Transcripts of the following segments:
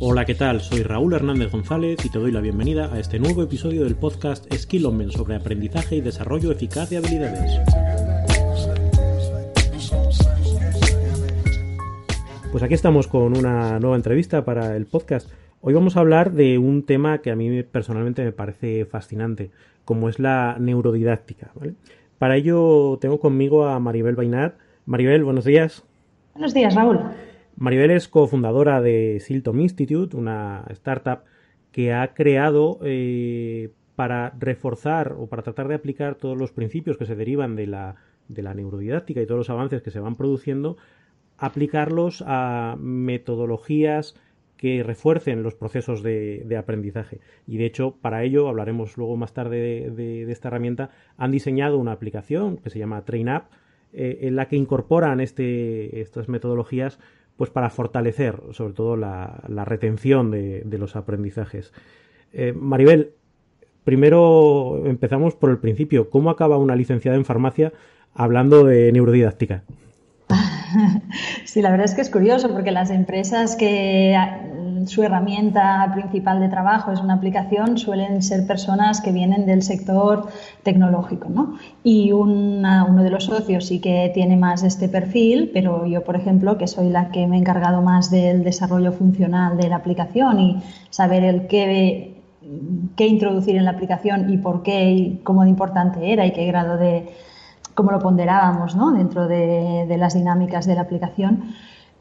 Hola, ¿qué tal? Soy Raúl Hernández González y te doy la bienvenida a este nuevo episodio del podcast Skill on Men sobre aprendizaje y desarrollo eficaz de habilidades. Pues aquí estamos con una nueva entrevista para el podcast. Hoy vamos a hablar de un tema que a mí personalmente me parece fascinante, como es la neurodidáctica. Para ello tengo conmigo a Maribel Bainat. Maribel, buenos días. Buenos días, Raúl. Maribel es cofundadora de Siltom Institute, una startup que ha creado eh, para reforzar o para tratar de aplicar todos los principios que se derivan de la, de la neurodidáctica y todos los avances que se van produciendo, aplicarlos a metodologías que refuercen los procesos de, aprendizaje. Y de hecho, para ello, hablaremos luego más tarde de, de, de esta herramienta, han diseñado una aplicación que se llama TrainUp, eh, en la que incorporan este, estas metodologías pues para fortalecer sobre todo la, retención de, de, los aprendizajes. Eh, Maribel, primero empezamos por el principio. ¿Cómo acaba una licenciada en farmacia hablando de neurodidáctica? Sí, la verdad es que es curioso porque las empresas que su herramienta principal de trabajo es una aplicación suelen ser personas que vienen del sector tecnológico, ¿no? Y una, uno de los socios sí que tiene más este perfil, pero yo, por ejemplo, que soy la que me he encargado más del desarrollo funcional de la aplicación y saber el qué qué introducir en la aplicación y por qué y cómo de importante era y qué grado de cómo lo ponderábamos ¿no? dentro de, de, las dinámicas de la aplicación,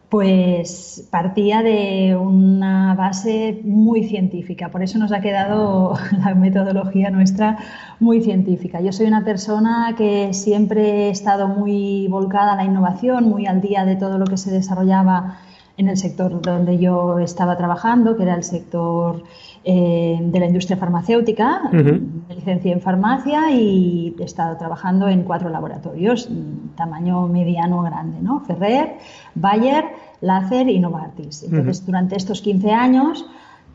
pues partía de una base muy científica. Por eso nos ha quedado la metodología nuestra muy científica. Yo soy una persona que siempre he estado muy volcada a la innovación, muy al día de todo lo que se desarrollaba en el sector donde yo estaba trabajando, que era el sector eh, de la industria farmacéutica. Uh -huh. Me licencié en farmacia y he estado trabajando en cuatro laboratorios, tamaño mediano grande, ¿no? Ferrer, Bayer, Láser y Novartis. Entonces, uh -huh. durante estos 15 años,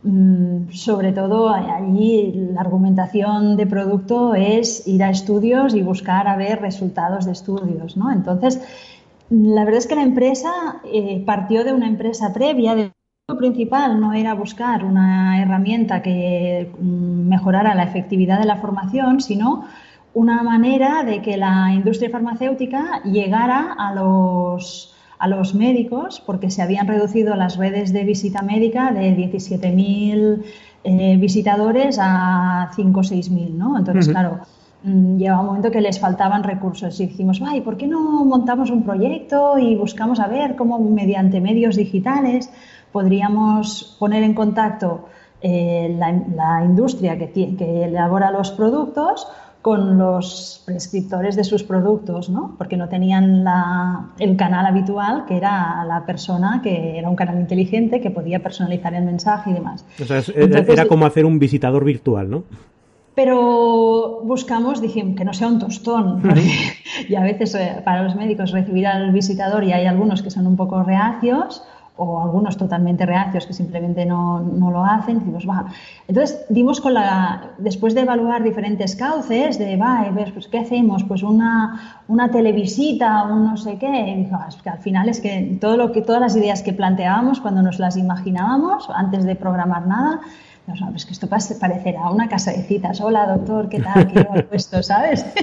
mmm, sobre todo allí la argumentación de producto es ir a estudios y buscar a ver resultados de estudios, ¿no? Entonces, la verdad es que la empresa eh, partió de una empresa previa. De principal no era buscar una herramienta que mm, mejorara la efectividad de la formación, sino una manera de que la industria farmacéutica llegara a los, a los médicos, porque se habían reducido las redes de visita médica de 17.000 eh, visitadores a 5 o 6.000, ¿no? Entonces, uh -huh. claro Mm, llegaba un momento que les faltaban recursos y dijimos, ay, ¿por qué no montamos un proyecto y buscamos a ver cómo mediante medios digitales podríamos poner en contacto eh, la, la, industria que, que elabora los productos con los prescriptores de sus productos, ¿no? Porque no tenían la, el canal habitual, que era la persona, que era un canal inteligente, que podía personalizar el mensaje y demás. O sea, es, Entonces, era como hacer un visitador virtual, ¿no? Pero buscamos, dijimos, que no sea un tostón. y a veces eh, para los médicos recibir al visitador y hay algunos que son un poco reacios o algunos totalmente reacios que simplemente no, no lo hacen. Decimos, va. Entonces dimos con la, después de evaluar diferentes cauces, de, va, pues, ¿qué hacemos? Pues una, una televisita, un no sé qué. Y dijo, es que al final es que, todo lo que todas las ideas que planteábamos cuando nos las imaginábamos, antes de programar nada, no, no, es que esto parecerá una casa de citas. Hola, doctor, ¿qué tal? ¿Qué puesto? ¿Sabes?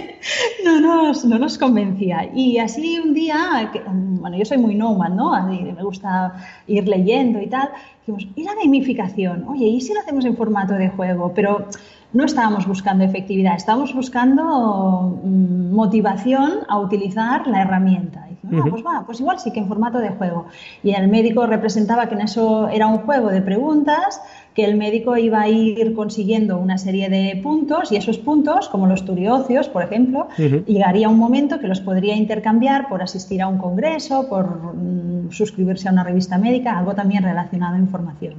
No nos, no nos convencía. Y así un día, que, bueno, yo soy muy nomad, ¿no? Me gusta ir leyendo y tal. Dijimos, ¿y la gamificación? Oye, ¿y si lo hacemos en formato de juego? Pero no estábamos buscando efectividad, estábamos buscando mm, motivación a utilizar la herramienta. Y dijimos, ah, pues va, pues igual sí que en formato de juego. Y el médico representaba que en eso era un juego de preguntas que el médico iba a ir consiguiendo una serie de puntos y esos puntos, como los turiocios, por ejemplo, uh -huh. llegaría un momento que los podría intercambiar por asistir a un congreso, por mm, suscribirse a una revista médica, algo también relacionado a información.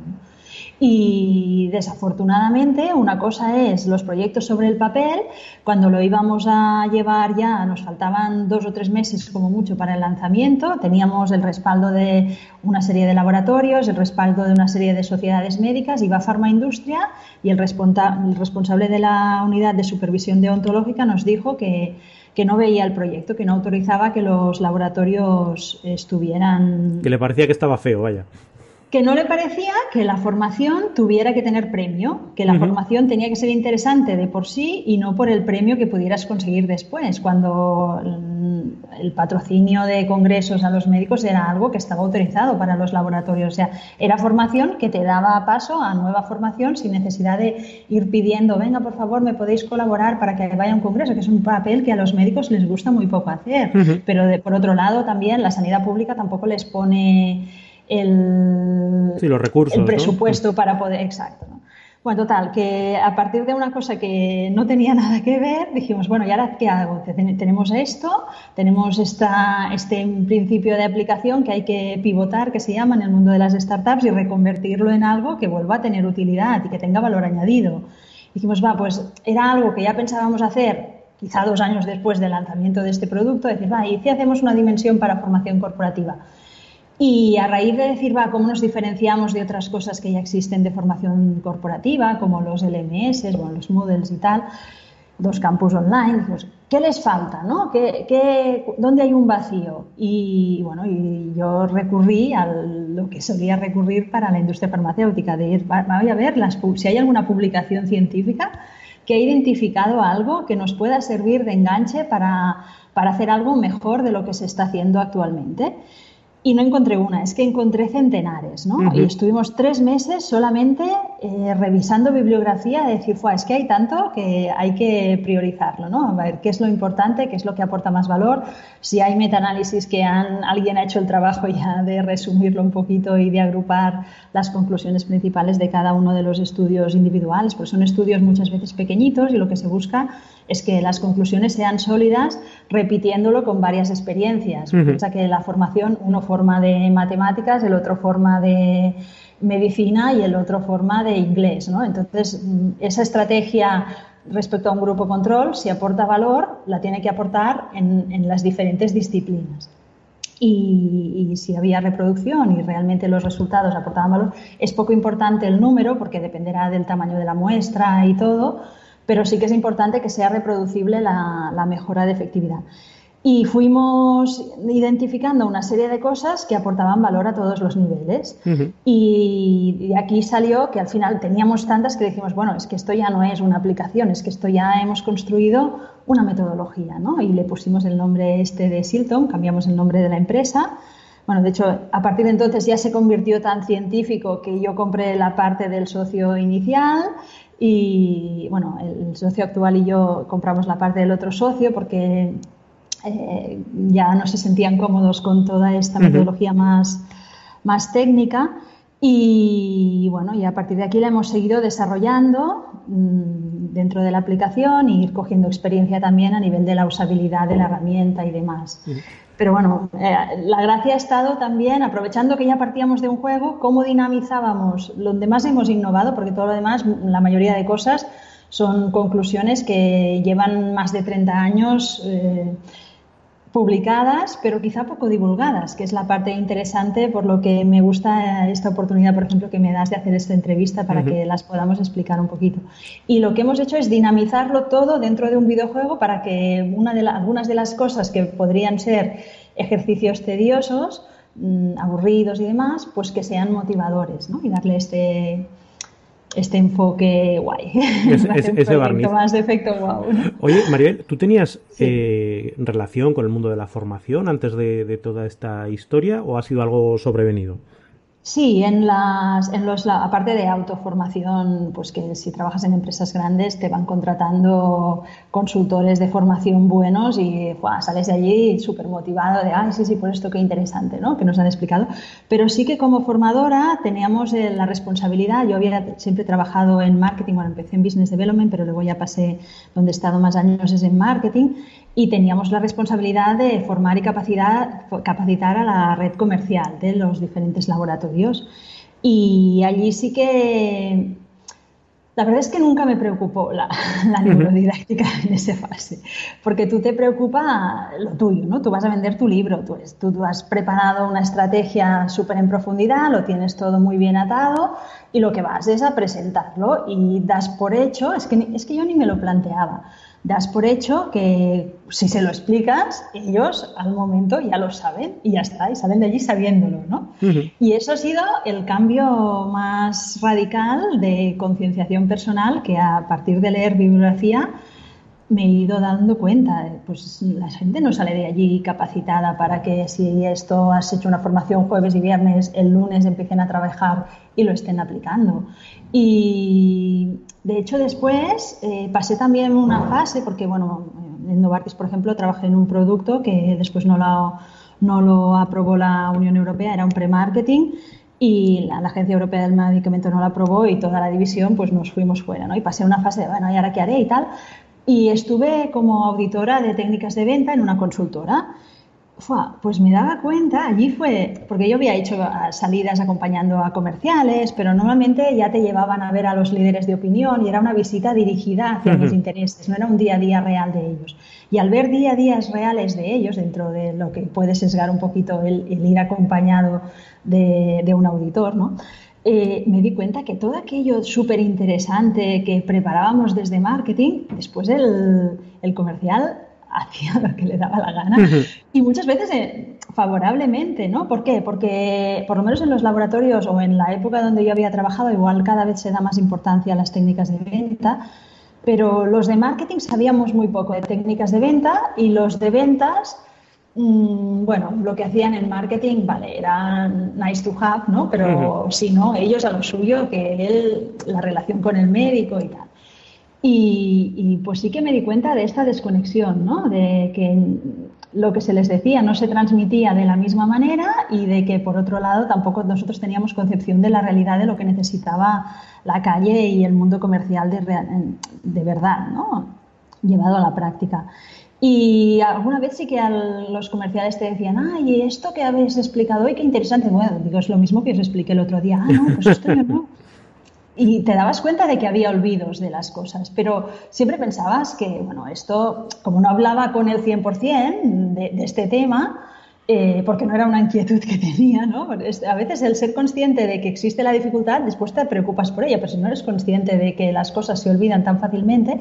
Y desafortunadamente, una cosa es los proyectos sobre el papel, cuando lo íbamos a llevar ya, nos faltaban dos o tres meses como mucho para el lanzamiento, teníamos el respaldo de una serie de laboratorios, el respaldo de una serie de sociedades médicas, iba Pharma Industria y el, el responsable de la unidad de supervisión deontológica nos dijo que que no veía el proyecto, que no autorizaba que los laboratorios estuvieran... Que le parecía que estaba feo, vaya que no le parecía que la formación tuviera que tener premio, que la formación tenía que ser interesante de por sí y no por el premio que pudieras conseguir después, cuando el patrocinio de congresos a los médicos era algo que estaba autorizado para los laboratorios. O sea, era formación que te daba paso a nueva formación sin necesidad de ir pidiendo, venga, por favor, me podéis colaborar para que vaya a un congreso, que es un papel que a los médicos les gusta muy poco hacer. Pero por otro lado, también la sanidad pública tampoco les pone el, los recursos, el presupuesto para poder. Exacto. Bueno, total, que a partir de una cosa que no tenía nada que ver, dijimos, bueno, ¿y ahora qué hago? Tenemos esto, tenemos esta, este principio de aplicación que hay que pivotar, que se llama en el mundo de las startups, y reconvertirlo en algo que vuelva a tener utilidad y que tenga valor añadido. Dijimos, va, pues era algo que ya pensábamos hacer quizá dos años después del lanzamiento de este producto, decir, va, ¿y si hacemos una dimensión para formación corporativa? Y a raíz de decir, va, ¿cómo nos diferenciamos de otras cosas que ya existen de formación corporativa, como los LMS, bueno, los Moodles y tal, dos campus online? Pues, ¿Qué les falta? ¿no? ¿Qué, dónde hay un vacío? Y bueno, y yo recurrí a lo que solía recurrir para la industria farmacéutica, de ir, voy a ver si hay alguna publicación científica que ha identificado algo que nos pueda servir de enganche para, para hacer algo mejor de lo que se está haciendo actualmente. Y no encontré una, es que encontré centenares, ¿no? Y estuvimos tres meses solamente eh, revisando bibliografía, de decir, es que hay tanto que hay que priorizarlo, ¿no? A ver qué es lo importante, qué es lo que aporta más valor, si hay metaanálisis que han, alguien ha hecho el trabajo ya de resumirlo un poquito y de agrupar las conclusiones principales de cada uno de los estudios individuales, pues son estudios muchas veces pequeñitos y lo que se busca es que las conclusiones sean sólidas repitiéndolo con varias experiencias. Piensa que la formación, uno forma de matemáticas, el otro forma de medicina y el otro forma de inglés. ¿no? Entonces, mm, esa estrategia respecto a un grupo control, si aporta valor, la tiene que aportar en, las diferentes disciplinas. Y, si había reproducción y realmente los resultados aportaban valor, es poco importante el número porque dependerá del tamaño de la muestra y todo, pero sí que es importante que sea reproducible la mejora de efectividad y fuimos identificando una serie de cosas que aportaban valor a todos los niveles. Y de aquí salió que al final teníamos tantas que decimos, bueno, es que esto ya no es una aplicación, es que esto ya hemos construido una metodología, ¿no? Y le pusimos el nombre este de Silton, cambiamos el nombre de la empresa. Bueno, de hecho, a partir de entonces ya se convirtió tan científico que yo compré la parte del socio inicial y, bueno, el socio actual y yo compramos la parte del otro socio porque eh, ya no se sentían cómodos con toda esta metodología más, más técnica. Y bueno, y a partir de aquí la hemos seguido desarrollando mm, dentro de la aplicación y ir cogiendo experiencia también a nivel de la usabilidad de la herramienta y demás. Pero bueno, eh, la gracia ha estado también, aprovechando que ya partíamos de un juego, cómo dinamizábamos lo demás hemos innovado, porque todo lo demás, la mayoría de cosas, son conclusiones que llevan más de 30 años. Eh, publicadas, pero quizá poco divulgadas, que es la parte interesante por lo que me gusta esta oportunidad, por ejemplo, que me das de hacer esta entrevista para que las podamos explicar un poquito. Y lo que hemos hecho es dinamizarlo todo dentro de un videojuego para que una de algunas de las cosas que podrían ser ejercicios tediosos, mm, aburridos y demás, pues que sean motivadores, ¿no? Y darle este, este enfoque guay. ese barniz. más de efecto wow. Oye, Maribel, ¿tú tenías eh, relación con el mundo de la formación antes de, toda esta historia o ha sido algo sobrevenido? Sí, en las, en los, aparte de autoformación, pues que si trabajas en empresas grandes te van contratando consultores de formación buenos y sales de allí súper motivado de, ay, sí, sí, por esto qué interesante, ¿no? Que nos han explicado. Pero sí que como formadora teníamos eh, la responsabilidad, yo había siempre trabajado en marketing, bueno, empecé en business development, pero luego ya pasé donde he estado más años es en marketing y teníamos la responsabilidad de formar y capacitar a la red comercial de los diferentes laboratorios. Y allí sí que la verdad es que nunca me preocupó la, neurodidáctica en esa fase, porque tú te preocupa lo tuyo, ¿no? Tú vas a vender tu libro, tú, tú, has preparado una estrategia súper en profundidad, lo tienes todo muy bien atado y lo que vas es a presentarlo y das por hecho, es que, es que yo ni me lo planteaba das por hecho que si se lo explicas, ellos al momento ya lo saben y ya está, y salen de allí sabiéndolo, ¿no? Y eso ha sido el cambio más radical de concienciación personal que a partir de leer bibliografía me he ido dando cuenta, pues la gente no sale de allí capacitada para que si esto has hecho una formación jueves y viernes, el lunes empiecen a trabajar y lo estén aplicando. Y de hecho después eh, pasé también una fase, porque bueno, en Novartis, por ejemplo, trabajé en un producto que después no lo, no lo aprobó la Unión Europea, era un pre-marketing y la, Agencia Europea del Medicamento no lo aprobó y toda la división pues nos fuimos fuera, ¿no? Y pasé una fase de, bueno, ¿y ahora qué haré y tal? Y estuve como auditora de técnicas de venta en una consultora. Pues me daba cuenta, allí fue, porque yo había hecho salidas acompañando a comerciales, pero normalmente ya te llevaban a ver a los líderes de opinión y era una visita dirigida hacia los intereses, no era un día a día real de ellos. Y al ver día a días reales de ellos, dentro de lo que puede sesgar un poquito el, ir acompañado de, de un auditor, ¿no? Eh, me di cuenta que todo aquello súper interesante que preparábamos desde marketing, después el, comercial hacía lo que le daba la gana y muchas veces eh, favorablemente, ¿no? ¿Por qué? Porque por lo menos en los laboratorios o en la época donde yo había trabajado, igual cada vez se da más importancia a las técnicas de venta, pero los de marketing sabíamos muy poco de técnicas de venta y los de ventas Mm, bueno, lo que hacían en marketing, vale, era nice to have, ¿no? Pero si no, ellos a lo suyo, que él, la relación con el médico y tal. Y, pues sí que me di cuenta de esta desconexión, ¿no? De que lo que se les decía no se transmitía de la misma manera y de que, por otro lado, tampoco nosotros teníamos concepción de la realidad de lo que necesitaba la calle y el mundo comercial de, de verdad, ¿no? Llevado a la práctica. Y alguna vez sí que a los comerciales te decían, ay, esto que habéis explicado hoy, qué interesante. Bueno, digo, es lo mismo que os expliqué el otro día. Ah, no, pues esto yo no. Y te dabas cuenta de que había olvidos de las cosas, pero siempre pensabas que, bueno, esto, como no hablaba con el 100% de, de este tema, eh, porque no era una inquietud que tenía, ¿no? A veces el ser consciente de que existe la dificultad, después te preocupas por ella, pero si no eres consciente de que las cosas se olvidan tan fácilmente,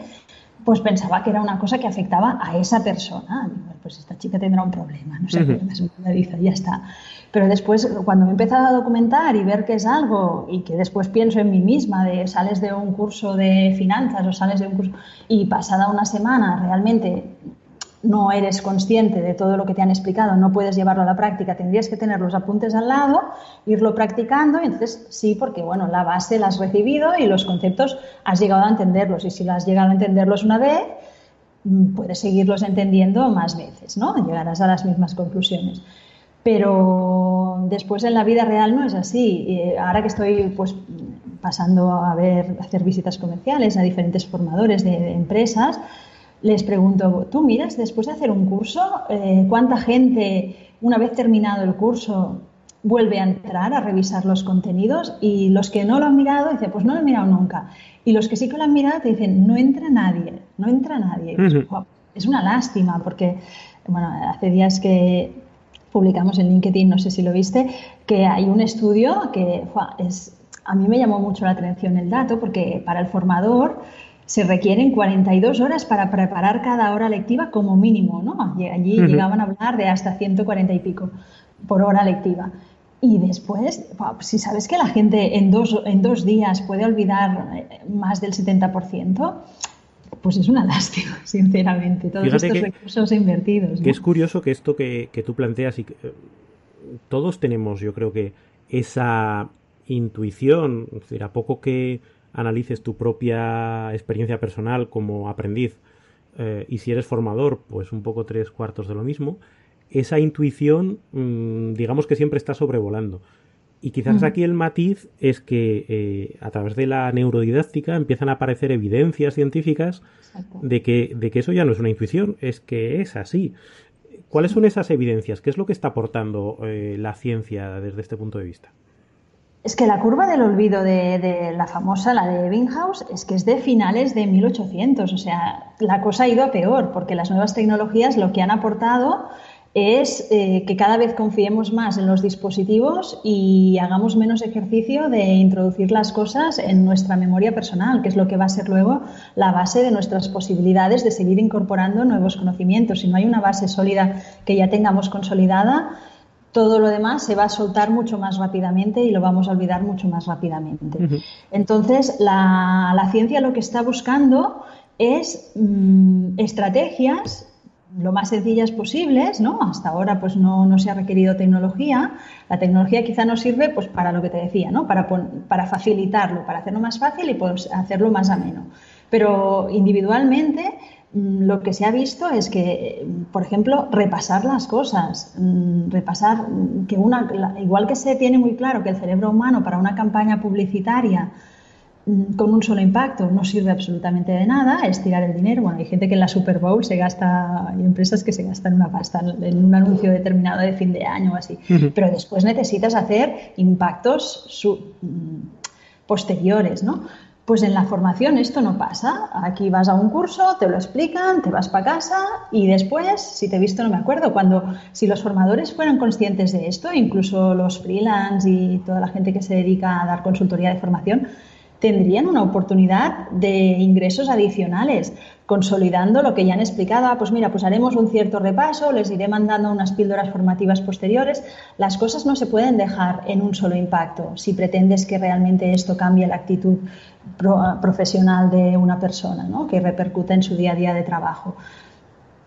pues pensaba que era una cosa que afectaba a esa persona. Pues esta chica tendrá un problema, no sé, qué me dice, ya está. Pero después, cuando me he empezado a documentar y ver que es algo y que después pienso en mí misma, de sales de un curso de finanzas o sales de un curso y pasada una semana realmente no eres consciente de todo lo que te han explicado, no puedes llevarlo a la práctica, tendrías que tener los apuntes al lado, irlo practicando y entonces sí, porque bueno, la base la has recibido y los conceptos has llegado a entenderlos y si lo has llegado a entenderlos una vez, mm, puedes seguirlos entendiendo más veces, ¿no? Llegarás a las mismas conclusiones. Pero después en la vida real no es así. ahora que estoy pues pasando a ver, hacer visitas comerciales a diferentes formadores de empresas, les pregunto, ¿tú miras después de hacer un curso eh, cuánta gente, una vez terminado el curso, vuelve a entrar a revisar los contenidos? Y los que no lo han mirado, dicen, pues no lo he mirado nunca. Y los que sí que lo han mirado te dicen, no entra nadie, no entra nadie. Es una lástima porque, bueno, hace días que publicamos en LinkedIn, no sé si lo viste, que hay un estudio que es, a mí me llamó mucho la atención el dato porque para el formador se requieren 42 horas para preparar cada hora lectiva como mínimo, ¿no? Allí llegaban a hablar de hasta 140 y pico por hora lectiva. Y después, si sabes que la gente en dos, en dos días puede olvidar eh, más del 70%, pues es una lástima, sinceramente, todos estos recursos invertidos. Que es curioso que esto que, tú planteas y eh, todos tenemos, yo creo que esa intuición, es decir, a poco que analices tu propia experiencia personal como aprendiz eh, y si eres formador, pues un poco tres cuartos de lo mismo, esa intuición mm, digamos que siempre está sobrevolando. Y quizás aquí el matiz es que eh, a través de la neurodidáctica empiezan a aparecer evidencias científicas de que, de que eso ya no es una intuición, es que es así. ¿Cuáles son esas evidencias? ¿Qué es lo que está aportando eh, la ciencia desde este punto de vista? Es que la curva del olvido de, de, la famosa, la de Ebbinghaus, es que es de finales de 1800. O sea, la cosa ha ido a peor, porque las nuevas tecnologías lo que han aportado es eh, que cada vez confiemos más en los dispositivos y hagamos menos ejercicio de introducir las cosas en nuestra memoria personal, que es lo que va a ser luego la base de nuestras posibilidades de seguir incorporando nuevos conocimientos. Si no hay una base sólida que ya tengamos consolidada, todo lo demás se va a soltar mucho más rápidamente y lo vamos a olvidar mucho más rápidamente. Entonces, la, la, ciencia lo que está buscando es mmm, estrategias lo más sencillas posibles, ¿no? Hasta ahora pues no, no, se ha requerido tecnología. La tecnología quizá nos sirve pues para lo que te decía, ¿no? Para, para facilitarlo, para hacerlo más fácil y pues hacerlo más ameno. Pero individualmente mm, lo que se ha visto es que, por ejemplo, repasar las cosas, mm, repasar que una, igual que se tiene muy claro que el cerebro humano para una campaña publicitaria Mm, con un solo impacto no sirve absolutamente de nada, es tirar el dinero. Bueno, hay gente que en la Super Bowl se gasta, hay empresas que se gastan una pasta en un anuncio determinado de fin de año o así, uh -huh. pero después necesitas hacer impactos su, mm, posteriores, ¿no? Pues en la formación esto no pasa. Aquí vas a un curso, te lo explican, te vas para casa y después, si te he visto no me acuerdo, cuando si los formadores fueran conscientes de esto, incluso los freelance y toda la gente que se dedica a dar consultoría de formación, tendrían una oportunidad de ingresos adicionales, consolidando lo que ya han explicado. Ah, pues mira, pues haremos un cierto repaso, les iré mandando unas píldoras formativas posteriores. Las cosas no se pueden dejar en un solo impacto si pretendes que realmente esto cambie la actitud pro, profesional de una persona, ¿no? que repercute en su día a día de trabajo.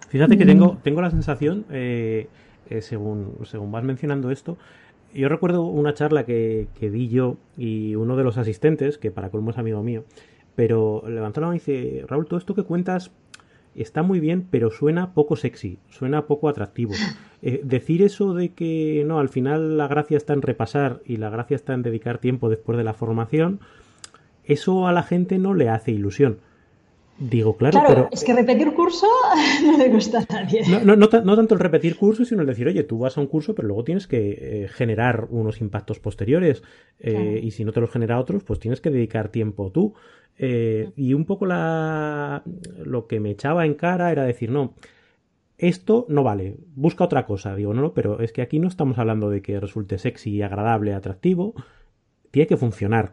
Fíjate que tengo, tengo la sensación, eh, eh, según, según vas mencionando esto, yo recuerdo una charla que, que, di yo y uno de los asistentes, que para colmo es amigo mío, pero levantó la mano y dice, Raúl, todo esto que cuentas está muy bien, pero suena poco sexy, suena poco atractivo. Eh, decir eso de que no, al final la gracia está en repasar y la gracia está en dedicar tiempo después de la formación, eso a la gente no le hace ilusión. Digo, claro, claro, pero... Es que repetir curso no le gusta a nadie. No, no, no, no, tanto el repetir curso, sino el decir, oye, tú vas a un curso, pero luego tienes que eh, generar unos impactos posteriores. Eh, claro. Y si no te los genera otros, pues tienes que dedicar tiempo tú. Eh, y un poco la... lo que me echaba en cara era decir, no, esto no vale, busca otra cosa. Digo, no, no, pero es que aquí no estamos hablando de que resulte sexy, agradable, atractivo. Tiene que funcionar.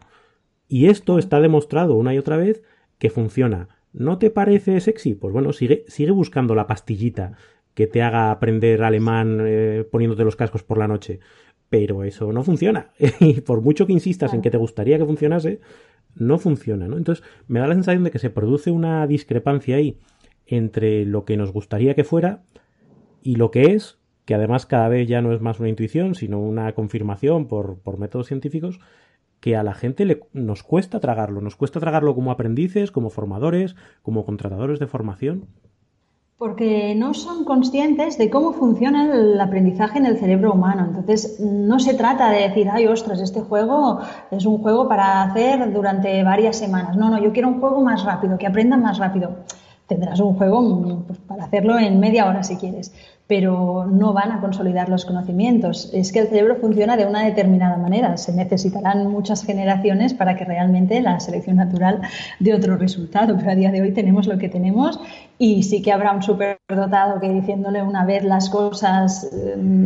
Y esto está demostrado una y otra vez que funciona ¿No te parece sexy? Pues bueno, sigue, sigue buscando la pastillita que te haga aprender alemán eh, poniéndote los cascos por la noche. Pero eso no funciona. y por mucho que insistas en que te gustaría que funcionase, no funciona, ¿no? Entonces, me da la sensación de que se produce una discrepancia ahí entre lo que nos gustaría que fuera y lo que es, que además cada vez ya no es más una intuición, sino una confirmación por, por métodos científicos, que a la gente le, nos cuesta tragarlo, nos cuesta tragarlo como aprendices, como formadores, como contratadores de formación. Porque no son conscientes de cómo funciona el aprendizaje en el cerebro humano. Entonces, no se trata de decir, ay, ostras, este juego es un juego para hacer durante varias semanas. No, no, yo quiero un juego más rápido, que aprendan más rápido tendrás un juego pues, para hacerlo en media hora si quieres, pero no van a consolidar los conocimientos. Es que el cerebro funciona de una determinada manera. Se necesitarán muchas generaciones para que realmente la selección natural dé otro resultado, pero a día de hoy tenemos lo que tenemos y sí que habrá un superdotado que diciéndole una vez las cosas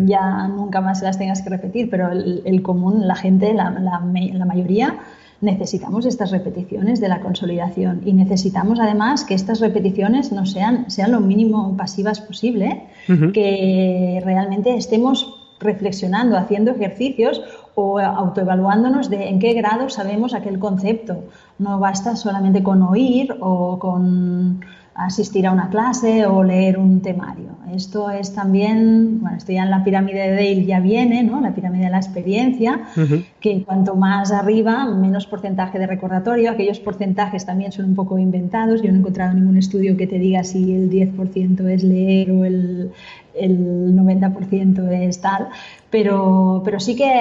ya nunca más las tengas que repetir, pero el, común, la gente, la mayoría, necesitamos estas repeticiones de la consolidación y necesitamos además que estas repeticiones no sean, sean lo mínimo pasivas posible, uh -huh. que realmente estemos reflexionando, haciendo ejercicios o autoevaluándonos de en qué grado sabemos aquel concepto. No basta solamente con oír o con asistir a una clase o leer un temario. Esto es también, bueno, esto ya en la pirámide de Dale ya viene, ¿no? La pirámide de la experiencia, uh -huh. que cuanto más arriba, menos porcentaje de recordatorio. Aquellos porcentajes también son un poco inventados. Yo no he encontrado ningún estudio que te diga si el 10% es leer o el, el 90% es tal, pero, pero sí que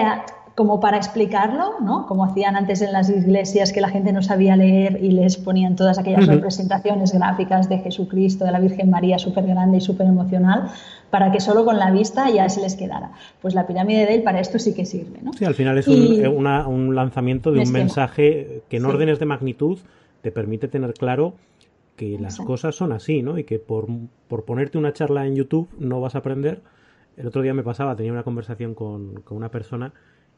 como para explicarlo, ¿no? Como hacían antes en las iglesias que la gente no sabía leer y les ponían todas aquellas representaciones gráficas de Jesucristo, de la Virgen María súper grande y súper emocional, para que solo con la vista ya se les quedara. Pues la pirámide de Dale para esto sí que sirve, ¿no? Sí, al final es un, un, lanzamiento de un mensaje que en órdenes de magnitud te permite tener claro que las cosas son así, ¿no? Y que por, por, ponerte una charla en YouTube no vas a aprender. El otro día me pasaba, tenía una conversación con, con una persona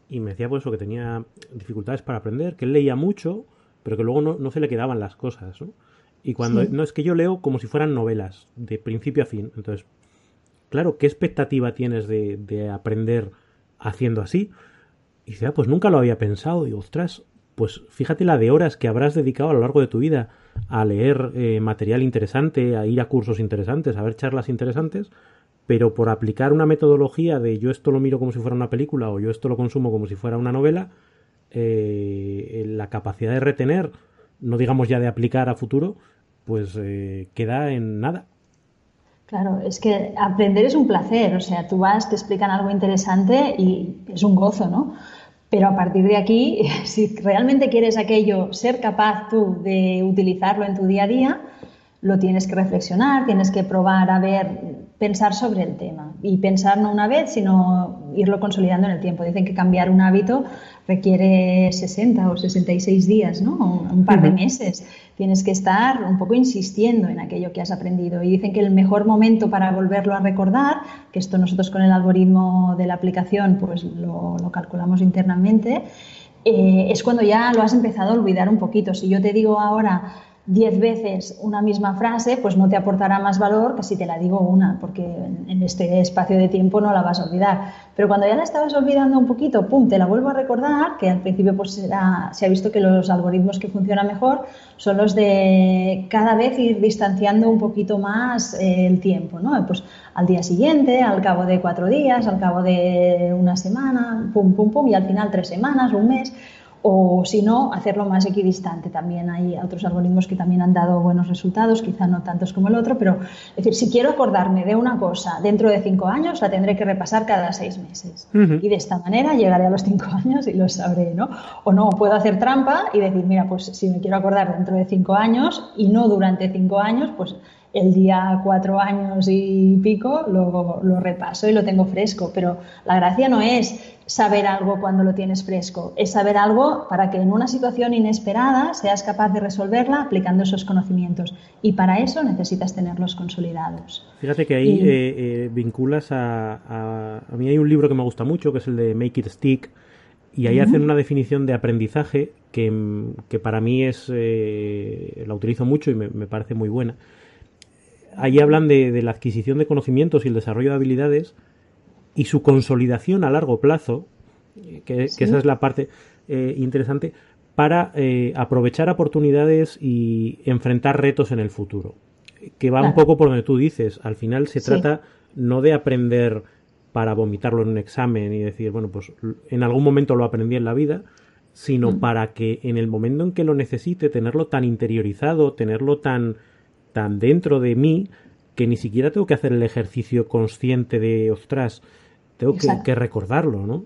y me decía pues eso, que tenía dificultades para aprender, que él leía mucho, pero que luego no, no se le quedaban las cosas, ¿no? Y cuando, no es que yo leo como si fueran novelas, de principio a fin. Entonces, claro, ¿qué expectativa tienes de, de aprender haciendo así? Y dice, ah, pues nunca lo había pensado. Y ostras, pues fíjate la de horas que habrás dedicado a lo largo de tu vida a leer eh, material interesante, a ir a cursos interesantes, a ver charlas interesantes, pero por aplicar una metodología de yo esto lo miro como si fuera una película o yo esto lo consumo como si fuera una novela, eh, la capacidad de retener, no digamos ya de aplicar a futuro, pues eh, queda en nada. Claro, es que aprender es un placer, o sea, tú vas, te explican algo interesante y es un gozo, ¿no? Pero a partir de aquí, si realmente quieres aquello, ser capaz tú de utilizarlo en tu día a día, lo tienes que reflexionar, tienes que probar a ver, pensar sobre el tema. Y pensar no una vez, sino irlo consolidando en el tiempo. Dicen que cambiar un hábito requiere 60 o 66 días, ¿no? Un par de meses. Tienes que estar un poco insistiendo en aquello que has aprendido. Y dicen que el mejor momento para volverlo a recordar, que esto nosotros con el algoritmo de la aplicación pues lo, calculamos internamente, eh, es cuando ya lo has empezado a olvidar un poquito. Si yo te digo ahora diez veces una misma frase, pues no te aportará más valor que si te la digo una, porque en este espacio de tiempo no la vas a olvidar. Pero cuando ya la estabas olvidando un poquito, pum, te la vuelvo a recordar, que al principio pues se ha visto que los algoritmos que funcionan mejor son los de cada vez ir distanciando un poquito más eh, el tiempo, ¿no? Pues al día siguiente, al cabo de cuatro días, al cabo de una semana, pum, pum, pum, y al final tres semanas, un mes o si no, hacerlo más equidistante. También hay otros algoritmos que también han dado buenos resultados, quizá no tantos como el otro, pero es decir, si quiero acordarme de una cosa dentro de cinco años, la tendré que repasar cada seis meses. Y de esta manera llegaré a los cinco años y lo sabré, ¿no? O no, puedo hacer trampa y decir, mira, pues si me quiero acordar dentro de cinco años y no durante cinco años, pues el día cuatro años y pico lo, lo, repaso y lo tengo fresco. Pero la gracia no es saber algo cuando lo tienes fresco, es saber algo para que en una situación inesperada seas capaz de resolverla aplicando esos conocimientos. Y para eso necesitas tenerlos consolidados. Fíjate que ahí eh, eh, vinculas a, a, a. mí hay un libro que me gusta mucho, que es el de Make It Stick. Y ahí hacen una definición de aprendizaje que, que para mí es. Eh, la utilizo mucho y me, me parece muy buena ahí hablan de, la adquisición de conocimientos y el desarrollo de habilidades y su consolidación a largo plazo, que, esa es la parte eh, interesante, para eh, aprovechar oportunidades y enfrentar retos en el futuro. Que va un poco por donde tú dices. Al final se trata no de aprender para vomitarlo en un examen y decir, bueno, pues en algún momento lo aprendí en la vida, sino mm. para que en el momento en que lo necesite, tenerlo tan interiorizado, tenerlo tan tan dentro de mí que ni siquiera tengo que hacer el ejercicio consciente de, ostras, tengo que, recordarlo, ¿no?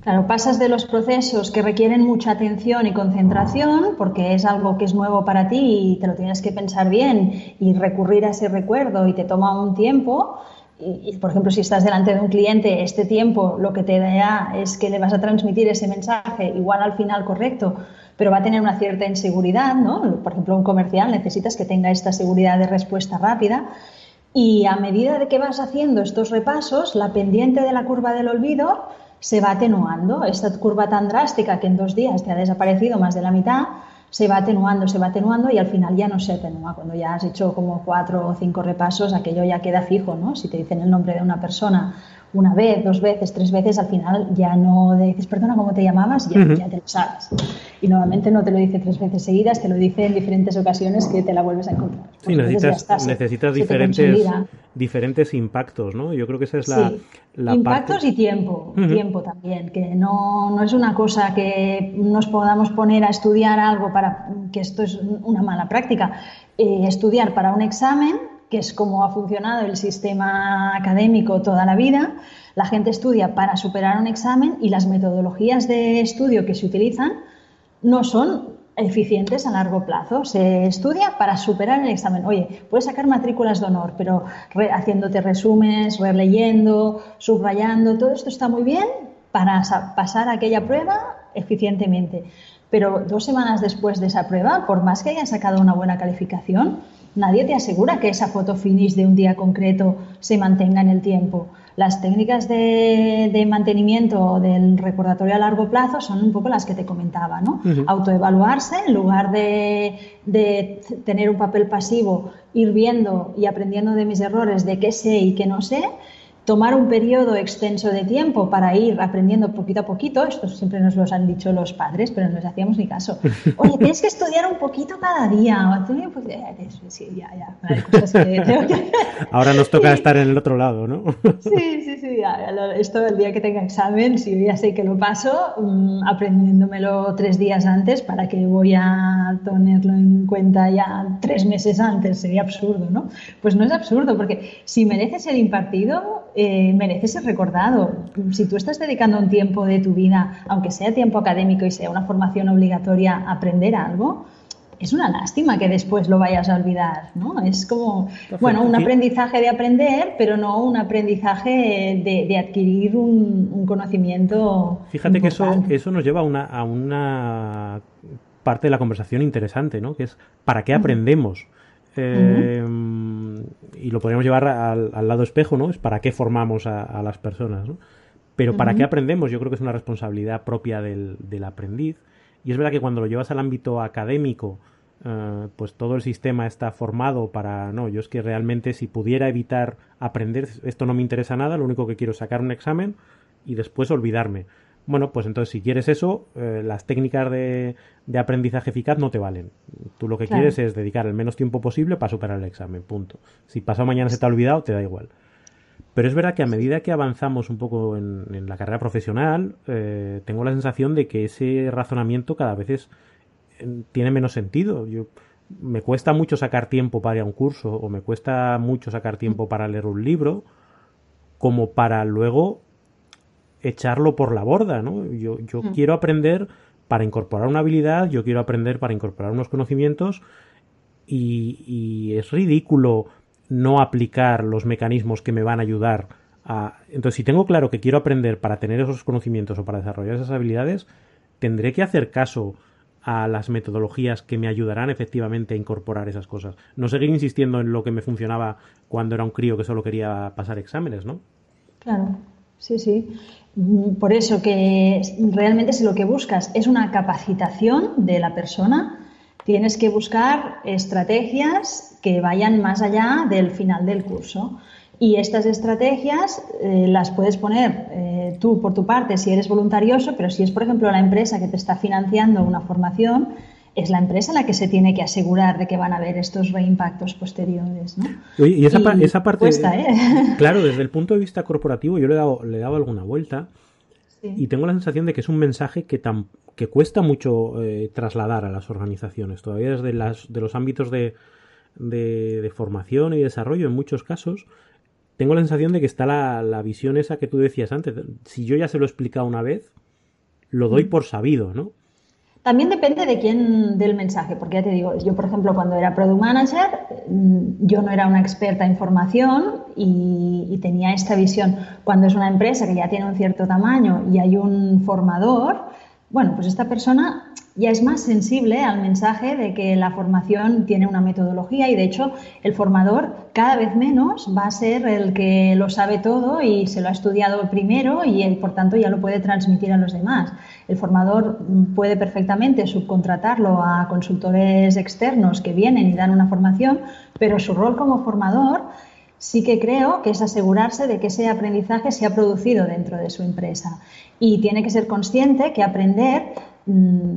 Claro, pasas de los procesos que requieren mucha atención y concentración, porque es algo que es nuevo para ti y te lo tienes que pensar bien y recurrir a ese recuerdo y te toma un tiempo. Y, por ejemplo, si estás delante de un cliente, este tiempo lo que te da es que le vas a transmitir ese mensaje igual al final correcto, pero va a tener una cierta inseguridad, ¿no? Por ejemplo, un comercial necesitas que tenga esta seguridad de respuesta rápida y a medida de que vas haciendo estos repasos, la pendiente de la curva del olvido se va atenuando. Esta curva tan drástica que en dos días te ha desaparecido más de la mitad, se va atenuando, se va atenuando y al final ya no se atenúa. Cuando ya has hecho como cuatro o cinco repasos, aquello ya queda fijo, ¿no? Si te dicen el nombre de una persona una vez, dos veces, tres veces, al final ya no dices, perdona, ¿cómo te llamabas? Ya, ya te lo sabes. Y nuevamente no te lo dice tres veces seguidas, te lo dice en diferentes ocasiones que te la vuelves a encontrar. Sí, necesitas, necesitas diferentes, diferentes impactos, ¿no? Yo creo que esa es la, sí. Impactos y tiempo, tiempo también, que no, no es una cosa que nos podamos poner a estudiar algo para que esto es una mala práctica. Eh, estudiar para un examen que es como ha funcionado el sistema académico toda la vida. La gente estudia para superar un examen y las metodologías de estudio que se utilizan no son eficientes a largo plazo. Se estudia para superar el examen. Oye, puedes sacar matrículas de honor, pero haciéndote resúmenes, releyendo, subrayando, todo esto está muy bien para pasar aquella prueba eficientemente. Pero dos semanas después de esa prueba, por más que hayas sacado una buena calificación, nadie te asegura que esa foto finish de un día concreto se mantenga en el tiempo. Las técnicas de, mantenimiento del recordatorio a largo plazo son un poco las que te comentaba, ¿no? Autoevaluarse en lugar de, de, tener un papel pasivo, ir viendo y aprendiendo de mis errores, de qué sé y qué no sé, tomar un periodo extenso de tiempo para ir aprendiendo poquito a poquito, esto siempre nos lo han dicho los padres, pero no les hacíamos ni caso. Oye, tienes que estudiar un poquito cada día. Pues, sí, ya, ya. Ahora nos toca estar en el otro lado, ¿no? sí, sí, sí. Esto el día que tenga examen, si yo ya sé que lo paso, mm, aprendiéndomelo tres días antes, ¿para que voy a tenerlo en cuenta ya tres meses antes? Sería absurdo, ¿no? Pues no es absurdo, porque si merece ser impartido, eh, merece ser recordado. Si tú estás dedicando un tiempo de tu vida, aunque sea tiempo académico y sea una formación obligatoria, a aprender algo, es una lástima que después lo vayas a olvidar, ¿no? Es como, bueno, un aprendizaje de aprender, pero no un aprendizaje de, adquirir un, conocimiento. Fíjate que eso, eso nos lleva a una, a una parte de la conversación interesante, ¿no? Que es, ¿para qué aprendemos? Eh, y lo podríamos llevar al, lado espejo, ¿no? Es para qué formamos a, las personas, ¿no? Pero para qué aprendemos, yo creo que es una responsabilidad propia del, aprendiz. Y es verdad que cuando lo llevas al ámbito académico, eh, pues todo el sistema está formado para, no, yo es que realmente si pudiera evitar aprender, esto no me interesa nada, lo único que quiero es sacar un examen y después olvidarme. Bueno, pues entonces si quieres eso, eh, las técnicas de, aprendizaje eficaz no te valen. Tú lo que quieres es dedicar el menos tiempo posible para superar el examen, punto. Si pasado mañana se te ha olvidado, te da igual. Pero es verdad que a medida que avanzamos un poco en, la carrera profesional, eh, tengo la sensación de que ese razonamiento cada vez tiene menos sentido. Yo, me cuesta mucho sacar tiempo para ir a un curso o me cuesta mucho sacar tiempo para leer un libro como para luego echarlo por la borda, ¿no? Yo, yo mm. quiero aprender para incorporar una habilidad, yo quiero aprender para incorporar unos conocimientos y, es ridículo no aplicar los mecanismos que me van a ayudar a... Entonces, si tengo claro que quiero aprender para tener esos conocimientos o para desarrollar esas habilidades, tendré que hacer caso a las metodologías que me ayudarán efectivamente a incorporar esas cosas. No seguir insistiendo en lo que me funcionaba cuando era un crío que solo quería pasar exámenes, ¿no? Claro. Sí, sí. Por eso que realmente si lo que buscas es una capacitación de la persona, tienes que buscar estrategias que vayan más allá del final del curso. Y estas estrategias eh, las puedes poner eh, tú por tu parte si eres voluntarioso, pero si es, por ejemplo, la empresa que te está financiando una formación, es la empresa la que se tiene que asegurar de que van a haber estos reimpactos posteriores. ¿no? y esa, parte, ¿eh? claro, desde el punto de vista corporativo yo le he dado, le he dado alguna vuelta y tengo la sensación de que es un mensaje que, tan, que cuesta mucho eh, trasladar a las organizaciones, todavía desde las, de los ámbitos de, de, formación y desarrollo en muchos casos. Tengo la sensación de que está la, la visión esa que tú decías antes. Si yo ya se lo he explicado una vez, lo doy mm. por sabido, ¿no? También depende de quién del mensaje, porque ya te digo, yo por ejemplo cuando era product manager, mm, yo no era una experta en formación y, y, tenía esta visión. Cuando es una empresa que ya tiene un cierto tamaño y hay un formador, bueno, pues esta persona ya es más sensible al mensaje de que la formación tiene una metodología y de hecho el formador cada vez menos va a ser el que lo sabe todo y se lo ha estudiado primero y él, por tanto ya lo puede transmitir a los demás. El formador puede perfectamente subcontratarlo a consultores externos que vienen y dan una formación, pero su rol como formador sí que creo que es asegurarse de que ese aprendizaje se ha producido dentro de su empresa. Y tiene que ser consciente que aprender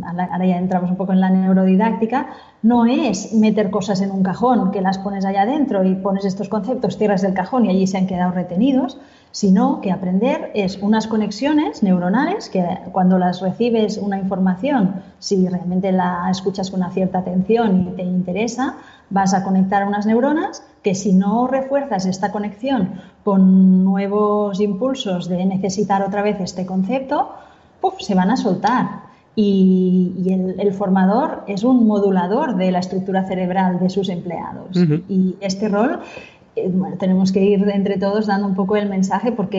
ahora ya entramos un poco en la neurodidáctica, no es meter cosas en un cajón que las pones allá adentro y pones estos conceptos, cierras el cajón y allí se han quedado retenidos, sino que aprender es unas conexiones neuronales que cuando las recibes una información, si realmente la escuchas con una cierta atención y te interesa, vas a conectar unas neuronas que si no refuerzas esta conexión con nuevos impulsos de necesitar otra vez este concepto, se van a soltar. Y, el, formador es un modulador de la estructura cerebral de sus empleados. Y este rol eh, tenemos que ir entre todos dando un poco el mensaje porque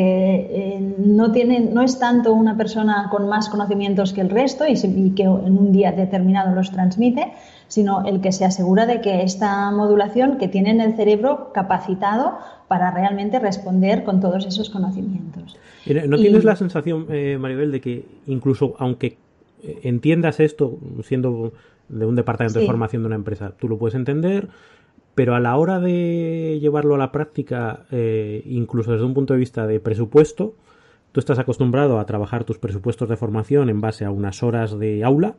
eh, no, tiene, no es tanto una persona con más conocimientos que el resto y, que en un día determinado los transmite, sino el que se asegura de que esta modulación que tiene en el cerebro capacitado para realmente responder con todos esos conocimientos. ¿No tienes la sensación, eh, Maribel, de que incluso aunque entiendas esto siendo de un departamento de formación de una empresa, tú lo puedes entender, pero a la hora de llevarlo a la práctica, eh, incluso desde un punto de vista de presupuesto, tú estás acostumbrado a trabajar tus presupuestos de formación en base a unas horas de aula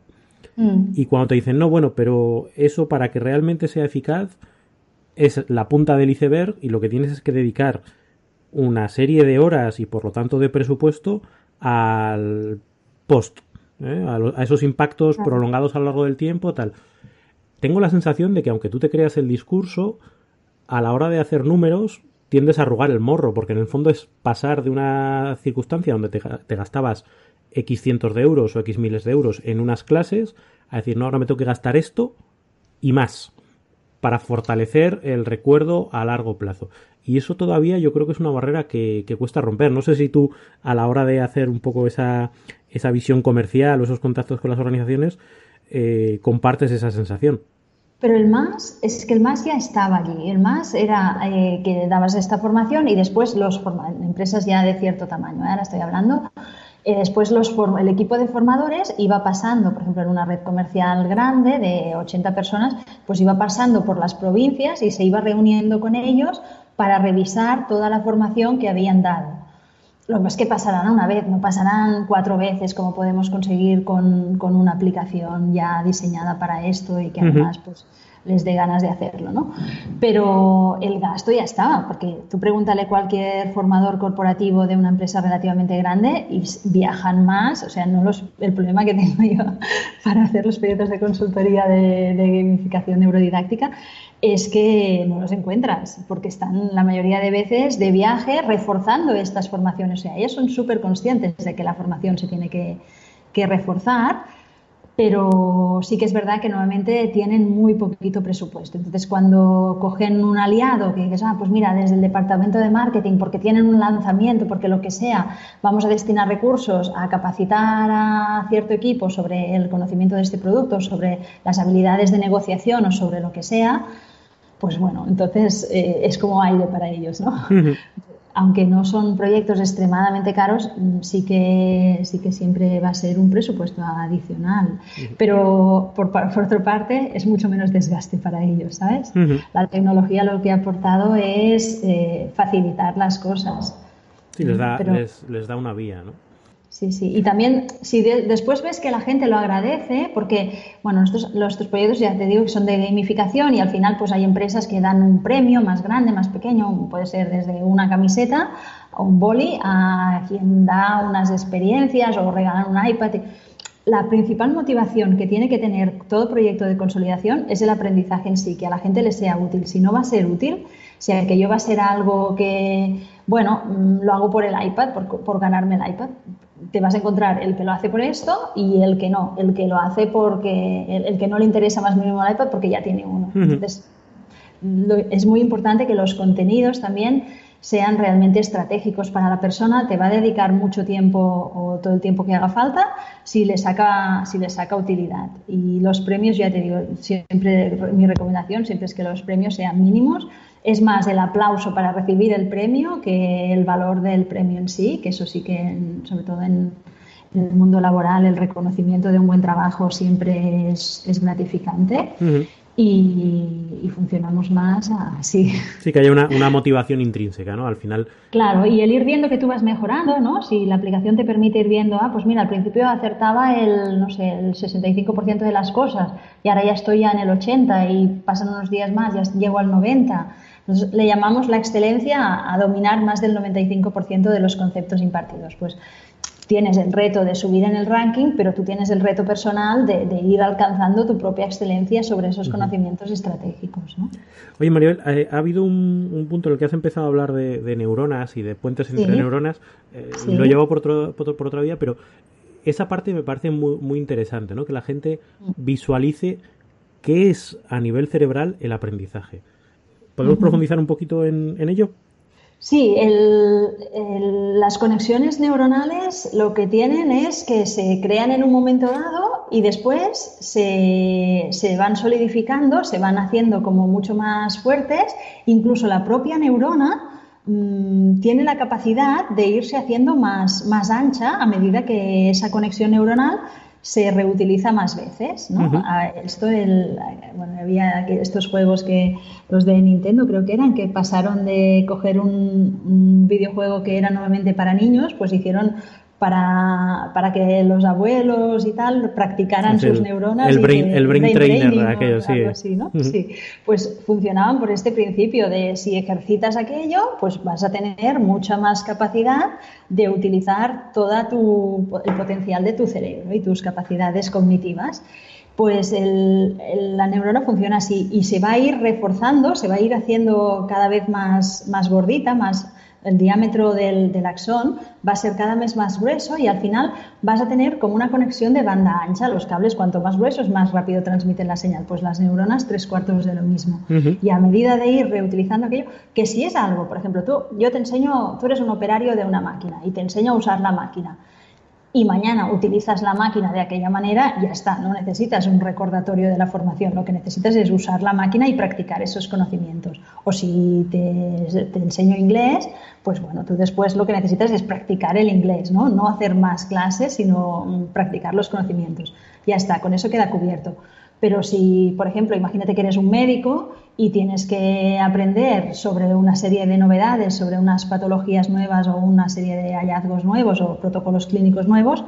mm. y cuando te dicen, no, bueno, pero eso para que realmente sea eficaz es la punta del iceberg y lo que tienes es que dedicar una serie de horas y por lo tanto de presupuesto al post, ¿eh? a, esos impactos prolongados a lo largo del tiempo, tal tengo la sensación de que aunque tú te creas el discurso, a la hora de hacer números tiendes a arrugar el morro, porque en el fondo es pasar de una circunstancia donde te, gastabas X cientos de euros o X miles de euros en unas clases, a decir, no, ahora me tengo que gastar esto y más, para fortalecer el recuerdo a largo plazo. Y eso todavía yo creo que es una barrera que, cuesta romper. No sé si tú, a la hora de hacer un poco esa, esa visión comercial o esos contactos con las organizaciones, eh, compartes esa sensación. Pero el más es que el más ya estaba allí. El más era eh, que dabas esta formación y después los empresas ya de cierto tamaño, ¿eh? ahora estoy hablando. Después los el equipo de formadores iba pasando, por ejemplo, en una red comercial grande de 80 personas, pues iba pasando por las provincias y se iba reuniendo con ellos para revisar toda la formación que habían dado. Lo que es que pasarán una vez, no pasarán cuatro veces como podemos conseguir con, con una aplicación ya diseñada para esto y que además pues, les dé ganas de hacerlo, ¿no? Pero el gasto ya estaba, porque tú pregúntale a cualquier formador corporativo de una empresa relativamente grande y viajan más, o sea, no los, el problema que tengo yo para hacer los proyectos de consultoría de, de gamificación neurodidáctica es que no los encuentras, porque están la mayoría de veces de viaje reforzando estas formaciones. O sea, ellos son súper conscientes de que la formación se tiene que, reforzar, pero sí que es verdad que normalmente tienen muy poquito presupuesto. Entonces, cuando cogen un aliado que dices, ah, pues mira, desde el departamento de marketing, porque tienen un lanzamiento, porque lo que sea, vamos a destinar recursos a capacitar a cierto equipo sobre el conocimiento de este producto, sobre las habilidades de negociación o sobre lo que sea, pues bueno, entonces eh, es como aire para ellos, ¿no? Aunque no son proyectos extremadamente caros, mm, sí que, sí que siempre va a ser un presupuesto adicional. Pero por, otra parte, es mucho menos desgaste para ellos, ¿sabes? La tecnología lo que ha aportado es eh, facilitar las cosas. Sí, les da, les da una vía, ¿no? Sí, sí. Y también, si después ves que la gente lo agradece, porque, bueno, estos, los, estos proyectos ya te digo que son de gamificación y al final pues hay empresas que dan un premio más grande, más pequeño, puede ser desde una camiseta o un boli a quien da unas experiencias o regalan un iPad. La principal motivación que tiene que tener todo proyecto de consolidación es el aprendizaje en sí, que a la gente le sea útil. Si no va a ser útil, si aquello va a ser algo que, bueno, mm, lo hago por el iPad, por, por ganarme el iPad, te vas a encontrar el que lo hace por esto y el que no, el que lo hace porque el, que no le interesa más mínimo el iPad porque ya tiene uno. Entonces, es muy importante que los contenidos también sean realmente estratégicos para la persona, te va a dedicar mucho tiempo o todo el tiempo que haga falta si le saca, si le saca utilidad. Y los premios, ya te digo, siempre mi recomendación siempre es que los premios sean mínimos es más el aplauso para recibir el premio que el valor del premio en sí, que eso sí que, sobre todo en, el mundo laboral, el reconocimiento de un buen trabajo siempre es, gratificante. y, funcionamos más así. Sí, que haya una, una, motivación intrínseca, ¿no? Al final. Claro, y el ir viendo que tú vas mejorando, ¿no? Si la aplicación te permite ir viendo, ah, pues mira, al principio acertaba el, no sé, el 65% de las cosas y ahora ya estoy ya en el 80% y pasan unos días más, ya llego al 90% le llamamos la excelencia a, dominar más del 95% de los conceptos impartidos. Pues tienes el reto de subir en el ranking, pero tú tienes el reto personal de, de ir alcanzando tu propia excelencia sobre esos conocimientos estratégicos. ¿no? Oye, Maribel, eh, ha habido un, un, punto en el que has empezado a hablar de, de neuronas y de puentes entre Sí. neuronas. eh, Sí. Lo llevo por, otro, por, otro- por otra vía, pero esa parte me parece muy, muy interesante, ¿no? Que la gente Mm. visualice qué es a nivel cerebral el aprendizaje. ¿Podemos profundizar un poquito en, en ello? Sí, el- el- las conexiones neuronales lo que tienen es que se crean en un momento dado y después se, se van solidificando, se van haciendo como mucho más fuertes. Incluso la propia neurona mm, tiene la capacidad de irse haciendo más, más ancha a medida que esa conexión neuronal se reutiliza más veces, ¿no? Esto, el, bueno, había estos juegos que los de Nintendo creo que eran, que pasaron de coger un, un videojuego que era nuevamente para niños, pues hicieron para, para que los abuelos y tal practicaran sus neuronas. el brain- que- el brain trainer, training aquello, sí. algo así, ¿no? Ujú. Sí. Pues funcionaban por este principio de si ejercitas aquello, pues vas a tener mucha más capacidad de utilizar toda tu, el potencial de tu cerebro y tus capacidades cognitivas. Pues el- el- la neurona funciona así y se va a ir reforzando, se va a ir haciendo cada vez más, más gordita, más el diámetro del, del axón va a ser cada vez más grueso y al final vas a tener como una conexión de banda ancha. Los cables, cuanto más gruesos, más rápido transmiten la señal. Pues las neuronas, tres cuartos de lo mismo. Y a medida de ir reutilizando aquello, que si es algo, por ejemplo, tú, yo te enseño, tú eres un operario de una máquina y te enseño a usar la máquina. Y mañana utilizas la máquina de aquella manera, ya está, no necesitas un recordatorio de la formación, lo que necesitas es usar la máquina y practicar esos conocimientos. O si te, te enseño inglés, pues bueno, tú después lo que necesitas es practicar el inglés, ¿no? No hacer más clases, sino mm, practicar los conocimientos. Ya está, con eso queda cubierto. Pero si, por ejemplo, imagínate que eres un médico y tienes que aprender sobre una serie de novedades, sobre unas patologías nuevas o una serie de hallazgos nuevos o protocolos clínicos nuevos,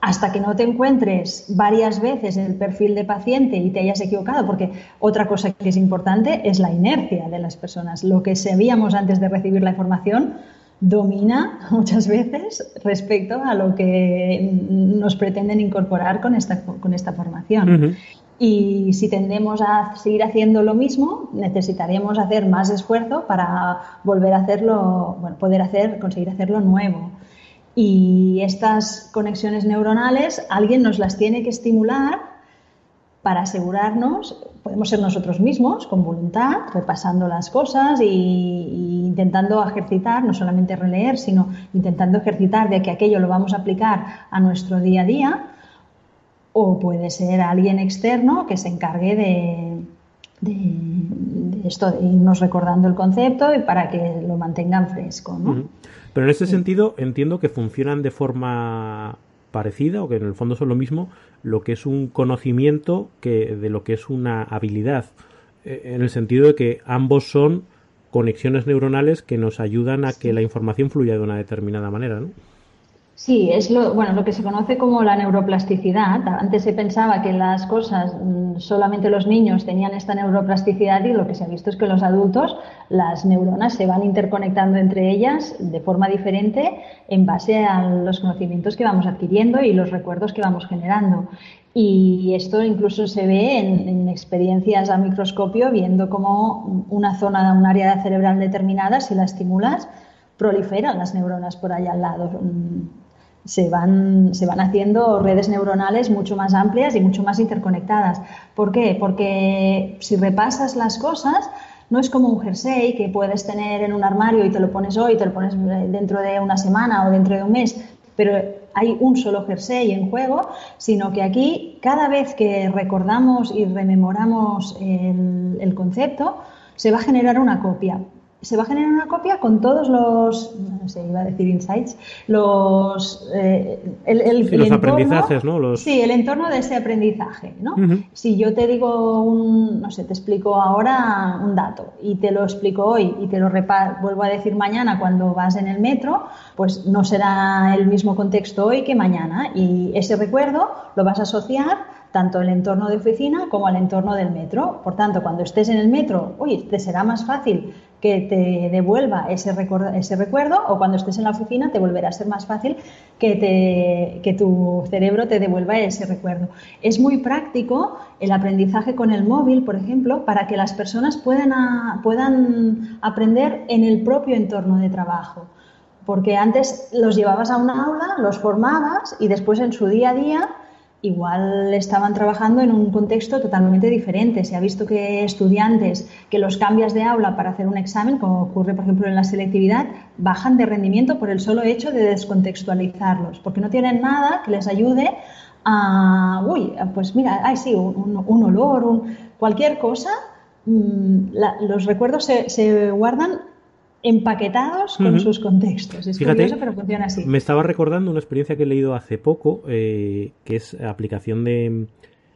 hasta que no te encuentres varias veces el perfil de paciente y te hayas equivocado, porque otra cosa que es importante es la inercia de las personas. Lo que sabíamos antes de recibir la información domina muchas veces respecto a lo que nos pretenden incorporar con esta, con esta formación. Y si tendemos a seguir haciendo lo mismo, necesitaremos hacer más esfuerzo para volver a hacerlo, bueno, poder hacer, conseguir hacerlo nuevo. Y estas conexiones neuronales, alguien nos las tiene que estimular para asegurarnos, podemos ser nosotros mismos, con voluntad, repasando las cosas y intentando ejercitar, no solamente releer, sino intentando ejercitar de que aquello lo vamos a aplicar a nuestro día a día, o puede ser alguien externo que se encargue de- de esto, de irnos recordando el concepto y para que lo mantengan fresco. ¿no? Pero en ese sentido entiendo que funcionan de forma parecida o que en el fondo son lo mismo lo que es un conocimiento que de lo que es una habilidad Eh, en el sentido de que ambos son conexiones neuronales que nos ayudan a que la información fluya de una determinada manera ¿no? Sí, es lo, bueno, lo que se conoce como la neuroplasticidad. Antes se pensaba que las cosas, mm, solamente los niños tenían esta neuroplasticidad y lo que se ha visto es que los adultos, las neuronas se van interconectando entre ellas de forma diferente en base a los conocimientos que vamos adquiriendo y los recuerdos que vamos generando. Y esto incluso se ve en, en experiencias a microscopio, viendo cómo una zona, un área cerebral determinada, si la estimulas, proliferan las neuronas por allá al lado. Se van, se van haciendo redes neuronales mucho más amplias y mucho más interconectadas. ¿Por qué? Porque si repasas las cosas, no es como un jersey que puedes tener en un armario y te lo pones hoy, te lo pones dentro de una semana o dentro de un mes, pero hay un solo jersey en juego, sino que aquí cada vez que recordamos y rememoramos el, el concepto, se va a generar una copia se va a generar una copia con todos los, no sé, iba a decir insights, los, eh, el, el- Sí, el los entorno- aprendizajes, ¿no? Los- Sí, el entorno de ese aprendizaje, ¿no? Si yo te digo un, no sé, te explico ahora un dato y te lo explico hoy y te lo vuelvo a decir mañana cuando vas en el metro, pues no será el mismo contexto hoy que mañana y ese recuerdo lo vas a asociar tanto al entorno de oficina como al entorno del metro. Por tanto, cuando estés en el metro, uy, te será más fácil que te devuelva ese, ese recuerdo o cuando estés en la oficina te volverá a ser más fácil que, te, que tu cerebro te devuelva ese recuerdo. Es muy práctico el aprendizaje con el móvil, por ejemplo, para que las personas puedan, puedan aprender en el propio entorno de trabajo. Porque antes los llevabas a una aula, los formabas y después en su día a día igual estaban trabajando en un contexto totalmente diferente. Se ha visto que estudiantes que los cambias de aula para hacer un examen, como ocurre por ejemplo en la selectividad, bajan de rendimiento por el solo hecho de descontextualizarlos, porque no tienen nada que les ayude a, uy, pues mira, ay sí, un, olor, un, cualquier cosa. Mm, los recuerdos se, se guardan empaquetados con sus contextos. Es curioso, pero funciona así. Me estaba recordando una experiencia que he leído hace poco, eh, que es aplicación de,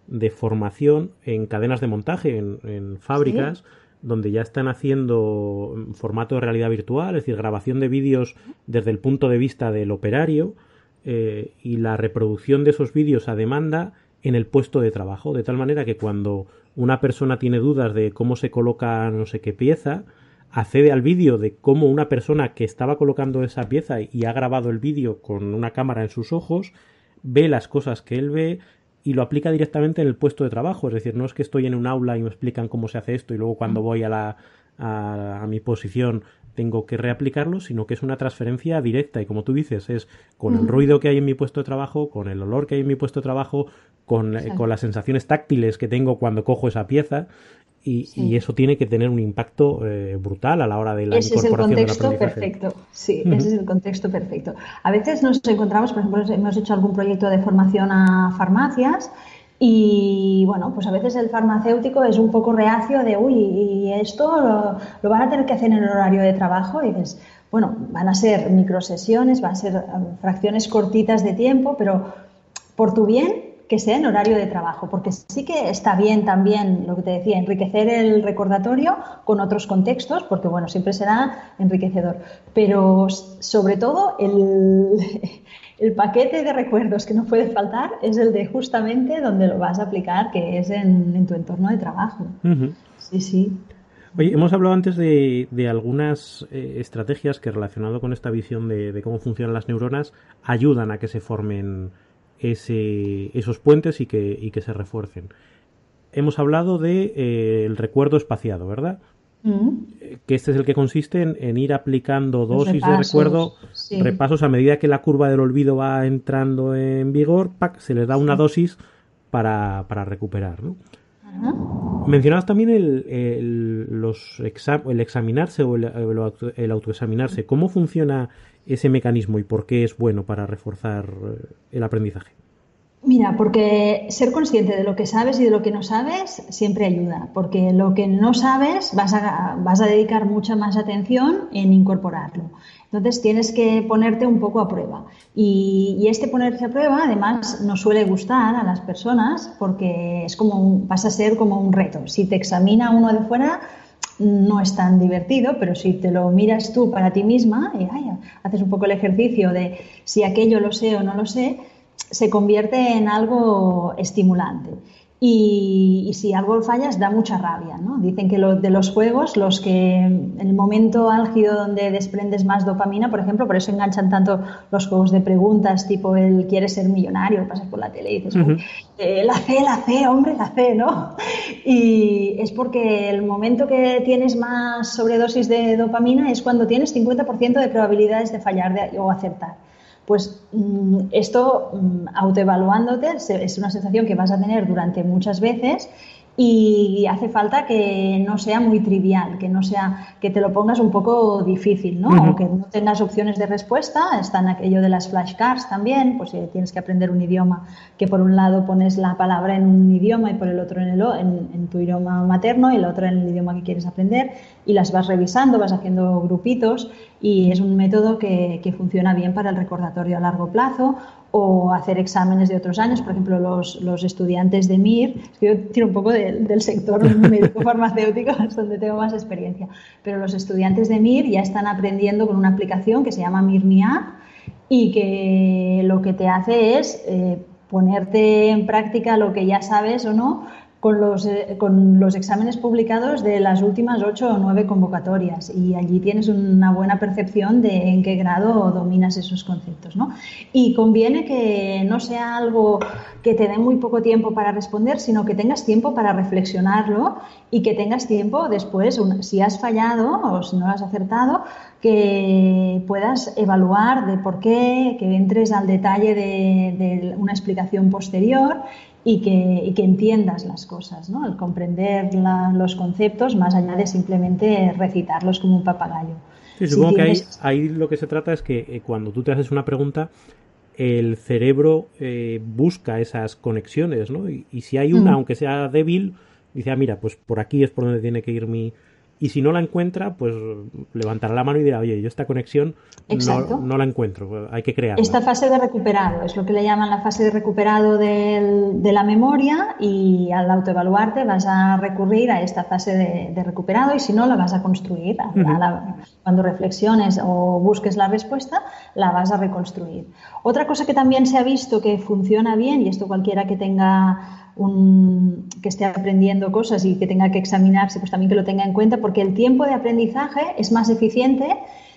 de, formación en cadenas de montaje, en, fábricas, donde ya están haciendo formato de realidad virtual, es decir, grabación de vídeos desde el punto de vista del operario eh, y la reproducción de esos vídeos a demanda en el puesto de trabajo, de tal manera que cuando una persona tiene dudas de cómo se coloca no sé qué pieza, accede al vídeo de cómo una persona que estaba colocando esa pieza y ha grabado el vídeo con una cámara en sus ojos, ve las cosas que él ve y lo aplica directamente en el puesto de trabajo. Es decir, no es que estoy en un aula y me explican cómo se hace esto y luego cuando voy a, la, a, mi posición tengo que reaplicarlo, sino que es una transferencia directa. Y como tú dices, es con el ruido que hay en mi puesto de trabajo, con el olor que hay en mi puesto de trabajo, con, con las sensaciones táctiles que tengo cuando cojo esa pieza y, eso tiene que tener un impacto eh, brutal a la hora de la ese incorporación es el contexto perfecto, sí, ese es el contexto perfecto. A veces nos encontramos, por ejemplo, hemos hecho algún proyecto de formación a farmacias y bueno, pues a veces el farmacéutico es un poco reacio de, uy, y esto lo, lo van a tener que hacer en el horario de trabajo y dices, bueno, van a ser microsesiones, van a ser um, fracciones cortitas de tiempo, pero por tu bien que sea en horario de trabajo, porque sí que está bien también, lo que te decía, enriquecer el recordatorio con otros contextos, porque bueno, siempre será enriquecedor, pero sobre todo el, el paquete de recuerdos que no puede faltar es el de justamente donde lo vas a aplicar, que es en, tu entorno de trabajo. Sí, sí. Oye, hemos hablado antes de, de algunas eh, estrategias que relacionado con esta visión de, de, cómo funcionan las neuronas ayudan a que se formen ese, esos puentes y que, y que se refuercen. Hemos hablado de eh, recuerdo espaciado, ¿verdad? Mm. Eh, que este es el que consiste en, ir aplicando dosis de recuerdo, repasos a medida que la curva del olvido va entrando en vigor, se le da una dosis para, para recuperar. ¿no? Mencionabas también el, el, los el examinarse o el, el, autoexaminarse. ¿Cómo funciona ese mecanismo y por qué es bueno para reforzar eh, el aprendizaje? Mira, porque ser consciente de lo que sabes y de lo que no sabes siempre ayuda, porque lo que no sabes vas a, vas a dedicar mucha más atención en incorporarlo. Entonces tienes que ponerte un poco a prueba. Y, este ponerse a prueba, además, no suele gustar a las personas porque es como un, pasa a ser como un reto. Si te examina uno de fuera, no es tan divertido, pero si te lo miras tú para ti misma y haces un poco el ejercicio de si aquello lo sé o no lo sé, se convierte en algo estimulante. Y, si algo fallas da mucha rabia. ¿no? Dicen que de los juegos, los que en el momento álgido donde desprendes más dopamina, por ejemplo, por eso enganchan tanto los juegos de preguntas, tipo el quieres ser millonario, pasas por la tele y dices, eh, la C, la C, hombre, la C, ¿no? Y es porque el momento que tienes más sobredosis de dopamina es cuando tienes 50% de probabilidades de fallar o acertar. Pues mm, esto, mm, autoevaluándote, es una sensación que vas a tener durante muchas veces y hace falta que no sea muy trivial, que no sea que te lo pongas un poco difícil, ¿no? Que no tengas opciones de respuesta. Están aquello de las flashcards también, pues si tienes que aprender un idioma, que por un lado pones la palabra en un idioma y por el otro en, el, en, tu idioma materno y el otro en el idioma que quieres aprender y las vas revisando, vas haciendo grupitos y es un método que, que funciona bien para el recordatorio a largo plazo o hacer exámenes de otros años. Por ejemplo, los, los estudiantes de MIR, yo tiro un poco del sector médico farmacéutico, es donde tengo más experiencia, pero los estudiantes de MIR ya están aprendiendo con una aplicación que se llama MIRMIA y que lo que te hace es eh, ponerte en práctica lo que ya sabes o no con los, eh, con los exámenes publicados de las últimas ocho o nueve convocatorias y allí tienes una buena percepción de en qué grado dominas esos conceptos. ¿no? Y conviene que no sea algo que te dé muy poco tiempo para responder, sino que tengas tiempo para reflexionarlo y que tengas tiempo después, si has fallado o si no has acertado, que puedas evaluar de por qué, que entres al detalle de, de una explicación posterior y que, que, entiendas las cosas, ¿no? el comprender los conceptos más allá de simplemente recitarlos como un papagayo. Sí, supongo que ahí, lo que se trata es que eh, cuando tú te haces una pregunta, el cerebro eh, busca esas conexiones, ¿no? Y, si hay una, mm. aunque sea débil, dice, ah, mira, pues por aquí es por donde tiene que ir mi, y si no la encuentra, pues levantará la mano y dirá, oye, yo esta conexión no, la encuentro, pues hay que crearla. Esta fase de recuperado es lo que le llaman la fase de recuperado de la memoria y al autoevaluarte vas a recurrir a esta fase de, recuperado y si no, la vas a construir. cuando reflexiones o busques la respuesta, la vas a reconstruir. Otra cosa que también se ha visto que funciona bien, y esto cualquiera que tenga un, que esté aprendiendo cosas y que tenga que examinarse, pues también que lo tenga en cuenta, porque el tiempo de aprendizaje es más eficiente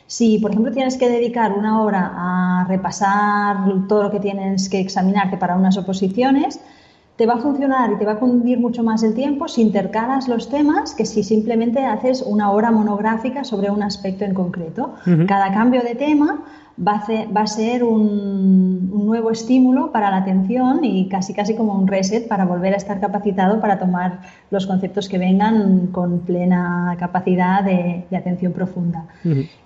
si, por ejemplo, tienes que dedicar una hora a repasar todo lo que tienes que examinarte para unas oposiciones, te va a funcionar y te va a cundir mucho más el tiempo si intercalas los temas que si simplemente haces una hora monográfica sobre un aspecto en concreto. Cada cambio de tema va a, ser, un, nuevo estímulo para la atención y casi casi como un reset para volver a estar capacitado para tomar los conceptos que vengan con plena capacidad de, atención profunda.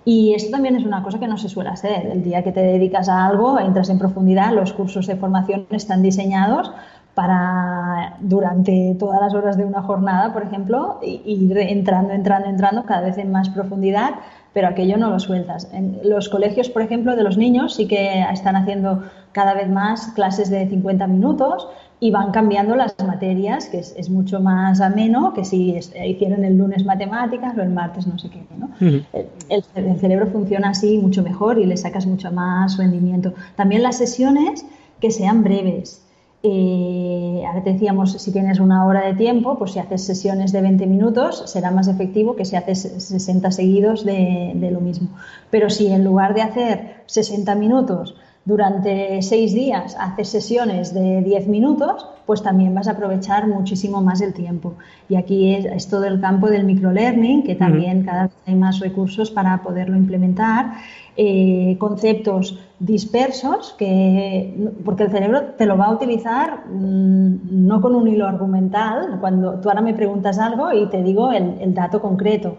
Y esto también es una cosa que no se suele hacer. El día que te dedicas a algo, entras en profundidad, los cursos de formación están diseñados para durante todas las horas de una jornada, por ejemplo, ir entrando, entrando, entrando cada vez en más profundidad pero aquello no lo sueltas. En los colegios, por ejemplo, de los niños sí que están haciendo cada vez más clases de 50 minutos y van cambiando las materias, que es, mucho más ameno que si hicieron el lunes matemáticas o el martes no sé qué. ¿no? el, el, cerebro funciona así mucho mejor y le sacas mucho más rendimiento. También las sesiones que sean breves. Eh, ahora te decíamos, si tienes una hora de tiempo, pues si haces sesiones de 20 minutos será más efectivo que si haces 60 seguidos de, de lo mismo. Pero si en lugar de hacer 60 minutos durante seis días haces sesiones de 10 minutos, pues también vas a aprovechar muchísimo más el tiempo. Y aquí es, todo el campo del microlearning, que también cada vez hay más recursos para poderlo implementar. Eh, conceptos dispersos, que, porque el cerebro te lo va a utilizar mm, no con un hilo argumental. Cuando tú ahora me preguntas algo y te digo el dato concreto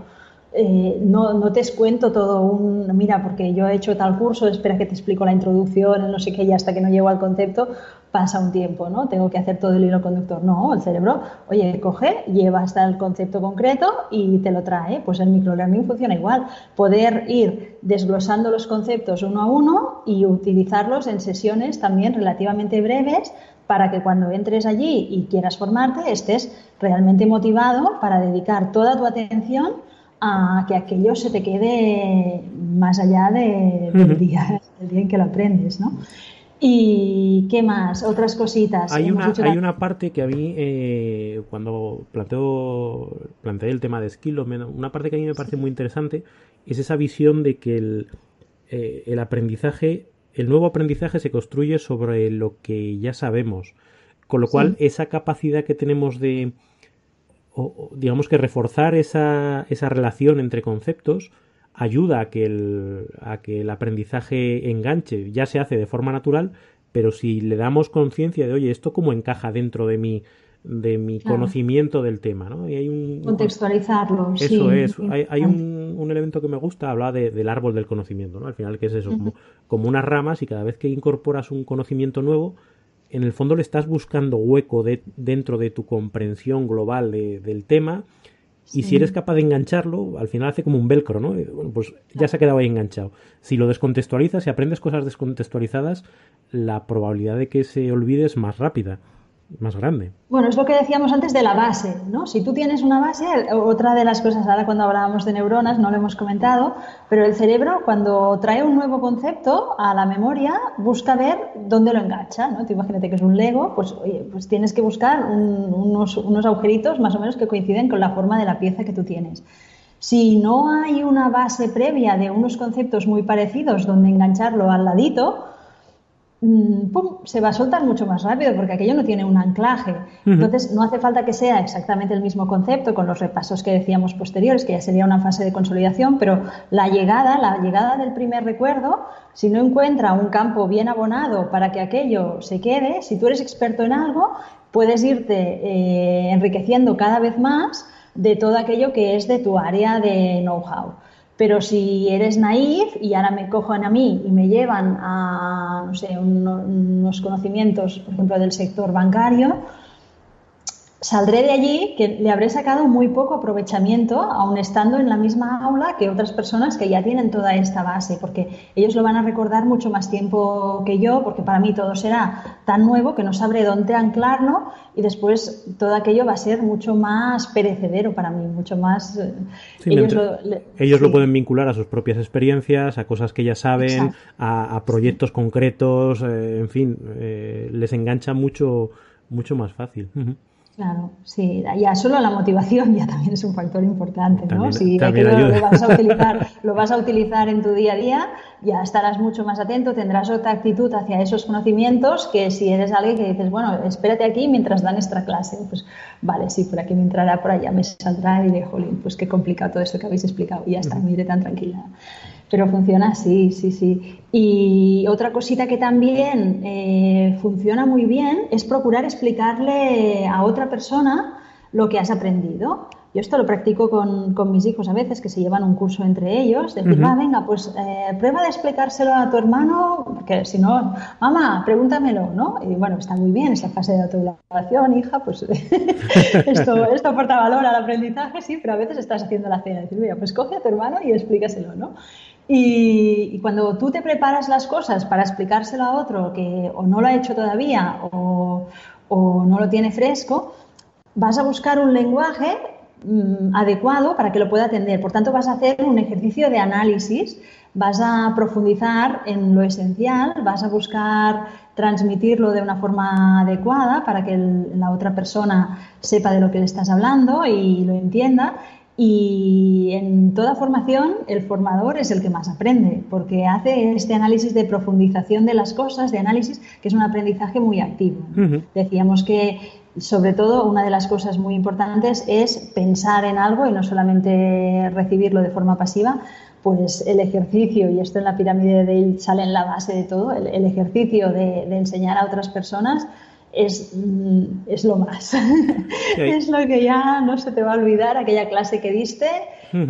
eh, no, te cuento todo un, mira, porque yo he hecho tal curso, espera que te explico la introducción, no sé qué, y hasta que no llego al concepto pasa un tiempo, ¿no? Tengo que hacer todo el hilo conductor. No, el cerebro, oye, coge, lleva hasta el concepto concreto y te lo trae. Pues el microlearning funciona igual. Poder ir desglosando los conceptos uno a uno y utilizarlos en sesiones también relativamente breves para que cuando entres allí y quieras formarte estés realmente motivado para dedicar toda tu atención a que aquello se te quede más allá del, día, en que lo aprendes, ¿no? ¿Y qué más? Otras cositas. Hay, una, hay una parte que a mí, eh, cuando planteo, planteé el tema de skill, una parte que a mí me parece muy interesante es esa visión de que el, eh, el aprendizaje, el nuevo aprendizaje se construye sobre lo que ya sabemos. Con lo cual, esa capacidad que tenemos de, o, digamos que reforzar esa, esa relación entre conceptos ayuda a que, el, a que el aprendizaje enganche, ya se hace de forma natural, pero si le damos conciencia de, oye, ¿esto cómo encaja dentro de mi, de mi conocimiento del tema? ¿no? Y hay un, Contextualizarlo. Eso es. Hay, hay un, un, elemento que me gusta, habla de, del árbol del conocimiento, ¿no? Al final, que es eso? como, como unas ramas y cada vez que incorporas un conocimiento nuevo, en el fondo le estás buscando hueco de, dentro de tu comprensión global del tema y si eres capaz de engancharlo, al final hace como un velcro, ¿no? Bueno, pues ya se ha quedado ahí enganchado. Si lo descontextualizas, y aprendes cosas descontextualizadas, la probabilidad de que se olvide es más rápida. Más grande. Bueno, es lo que decíamos antes de la base, ¿no? Si tú tienes una base, otra de las cosas, ahora cuando hablábamos de neuronas, no lo hemos comentado, pero el cerebro cuando trae un nuevo concepto a la memoria, busca ver dónde lo engancha, ¿no? Tú imagínate que es un Lego, pues pues tienes que buscar unos, unos agujeritos más o menos que coinciden con la forma de la pieza que tú tienes. Si no hay una base previa de unos conceptos muy parecidos donde engancharlo al ladito, Mm, se va a soltar mucho más rápido porque aquello no tiene un anclaje. Entonces, no hace falta que sea exactamente el mismo concepto con los repasos que decíamos posteriores, que ya sería una fase de consolidación, pero la llegada, la llegada del primer recuerdo, si no encuentra un campo bien abonado para que aquello se quede, si tú eres experto en algo, puedes irte eh, enriqueciendo cada vez más de todo aquello que es de tu área de know-how. Pero si eres naif y ahora me cojan a mí y me llevan a, no sé, unos conocimientos, por ejemplo, del sector bancario, saldré de allí que le habré sacado muy poco aprovechamiento, aun estando en la misma aula que otras personas que ya tienen toda esta base, porque ellos lo van a recordar mucho más tiempo que yo, porque para mí todo será tan nuevo que no sabré dónde anclarlo y después todo aquello va a ser mucho más perecedero para mí, mucho más... Eh, ellos, lo, ellos lo, pueden vincular a sus propias experiencias, a cosas que ya saben, a, proyectos concretos, eh, en fin, eh, les engancha mucho, mucho más fácil. Claro, sí, ya solo la motivación ya también es un factor importante, ¿no? si lo, vas a utilizar, lo vas a utilizar en tu día a día, ya estarás mucho más atento, tendrás otra actitud hacia esos conocimientos que si eres alguien que dices, bueno, espérate aquí mientras dan esta clase, pues vale, sí, por aquí me entrará, por allá me saldrá y diré, jolín, pues qué complicado todo esto que habéis explicado y ya está, me iré tan tranquila. Pero funciona así, sí, sí. Y otra cosita que también eh, funciona muy bien es procurar explicarle a otra persona lo que has aprendido. Yo esto lo practico con, con, mis hijos a veces, que se llevan un curso entre ellos, decir, va, venga, pues eh, prueba de explicárselo a tu hermano, porque si no, mamá, pregúntamelo, ¿no? Y bueno, está muy bien esa fase de autoevaluación, hija, pues esto, esto aporta valor al aprendizaje, sí, pero a veces estás haciendo la cena, decir, mira, pues coge a tu hermano y explícaselo, ¿no? Y, cuando tú te preparas las cosas para explicárselo a otro que o no lo ha hecho todavía o, no lo tiene fresco, vas a buscar un lenguaje mm, adecuado para que lo pueda atender. Por tanto, vas a hacer un ejercicio de análisis, vas a profundizar en lo esencial, vas a buscar transmitirlo de una forma adecuada para que la otra persona sepa de lo que le estás hablando y lo entienda y en toda formación el formador es el que más aprende, porque hace este análisis de profundización de las cosas, de análisis, que es un aprendizaje muy activo. Decíamos que, sobre todo, una de las cosas muy importantes es pensar en algo y no solamente recibirlo de forma pasiva, pues el ejercicio, y esto en la pirámide de Dale sale en la base de todo, el, ejercicio de enseñar a otras personas es, mm, es lo más. es lo que ya no se te va a olvidar, aquella clase que diste,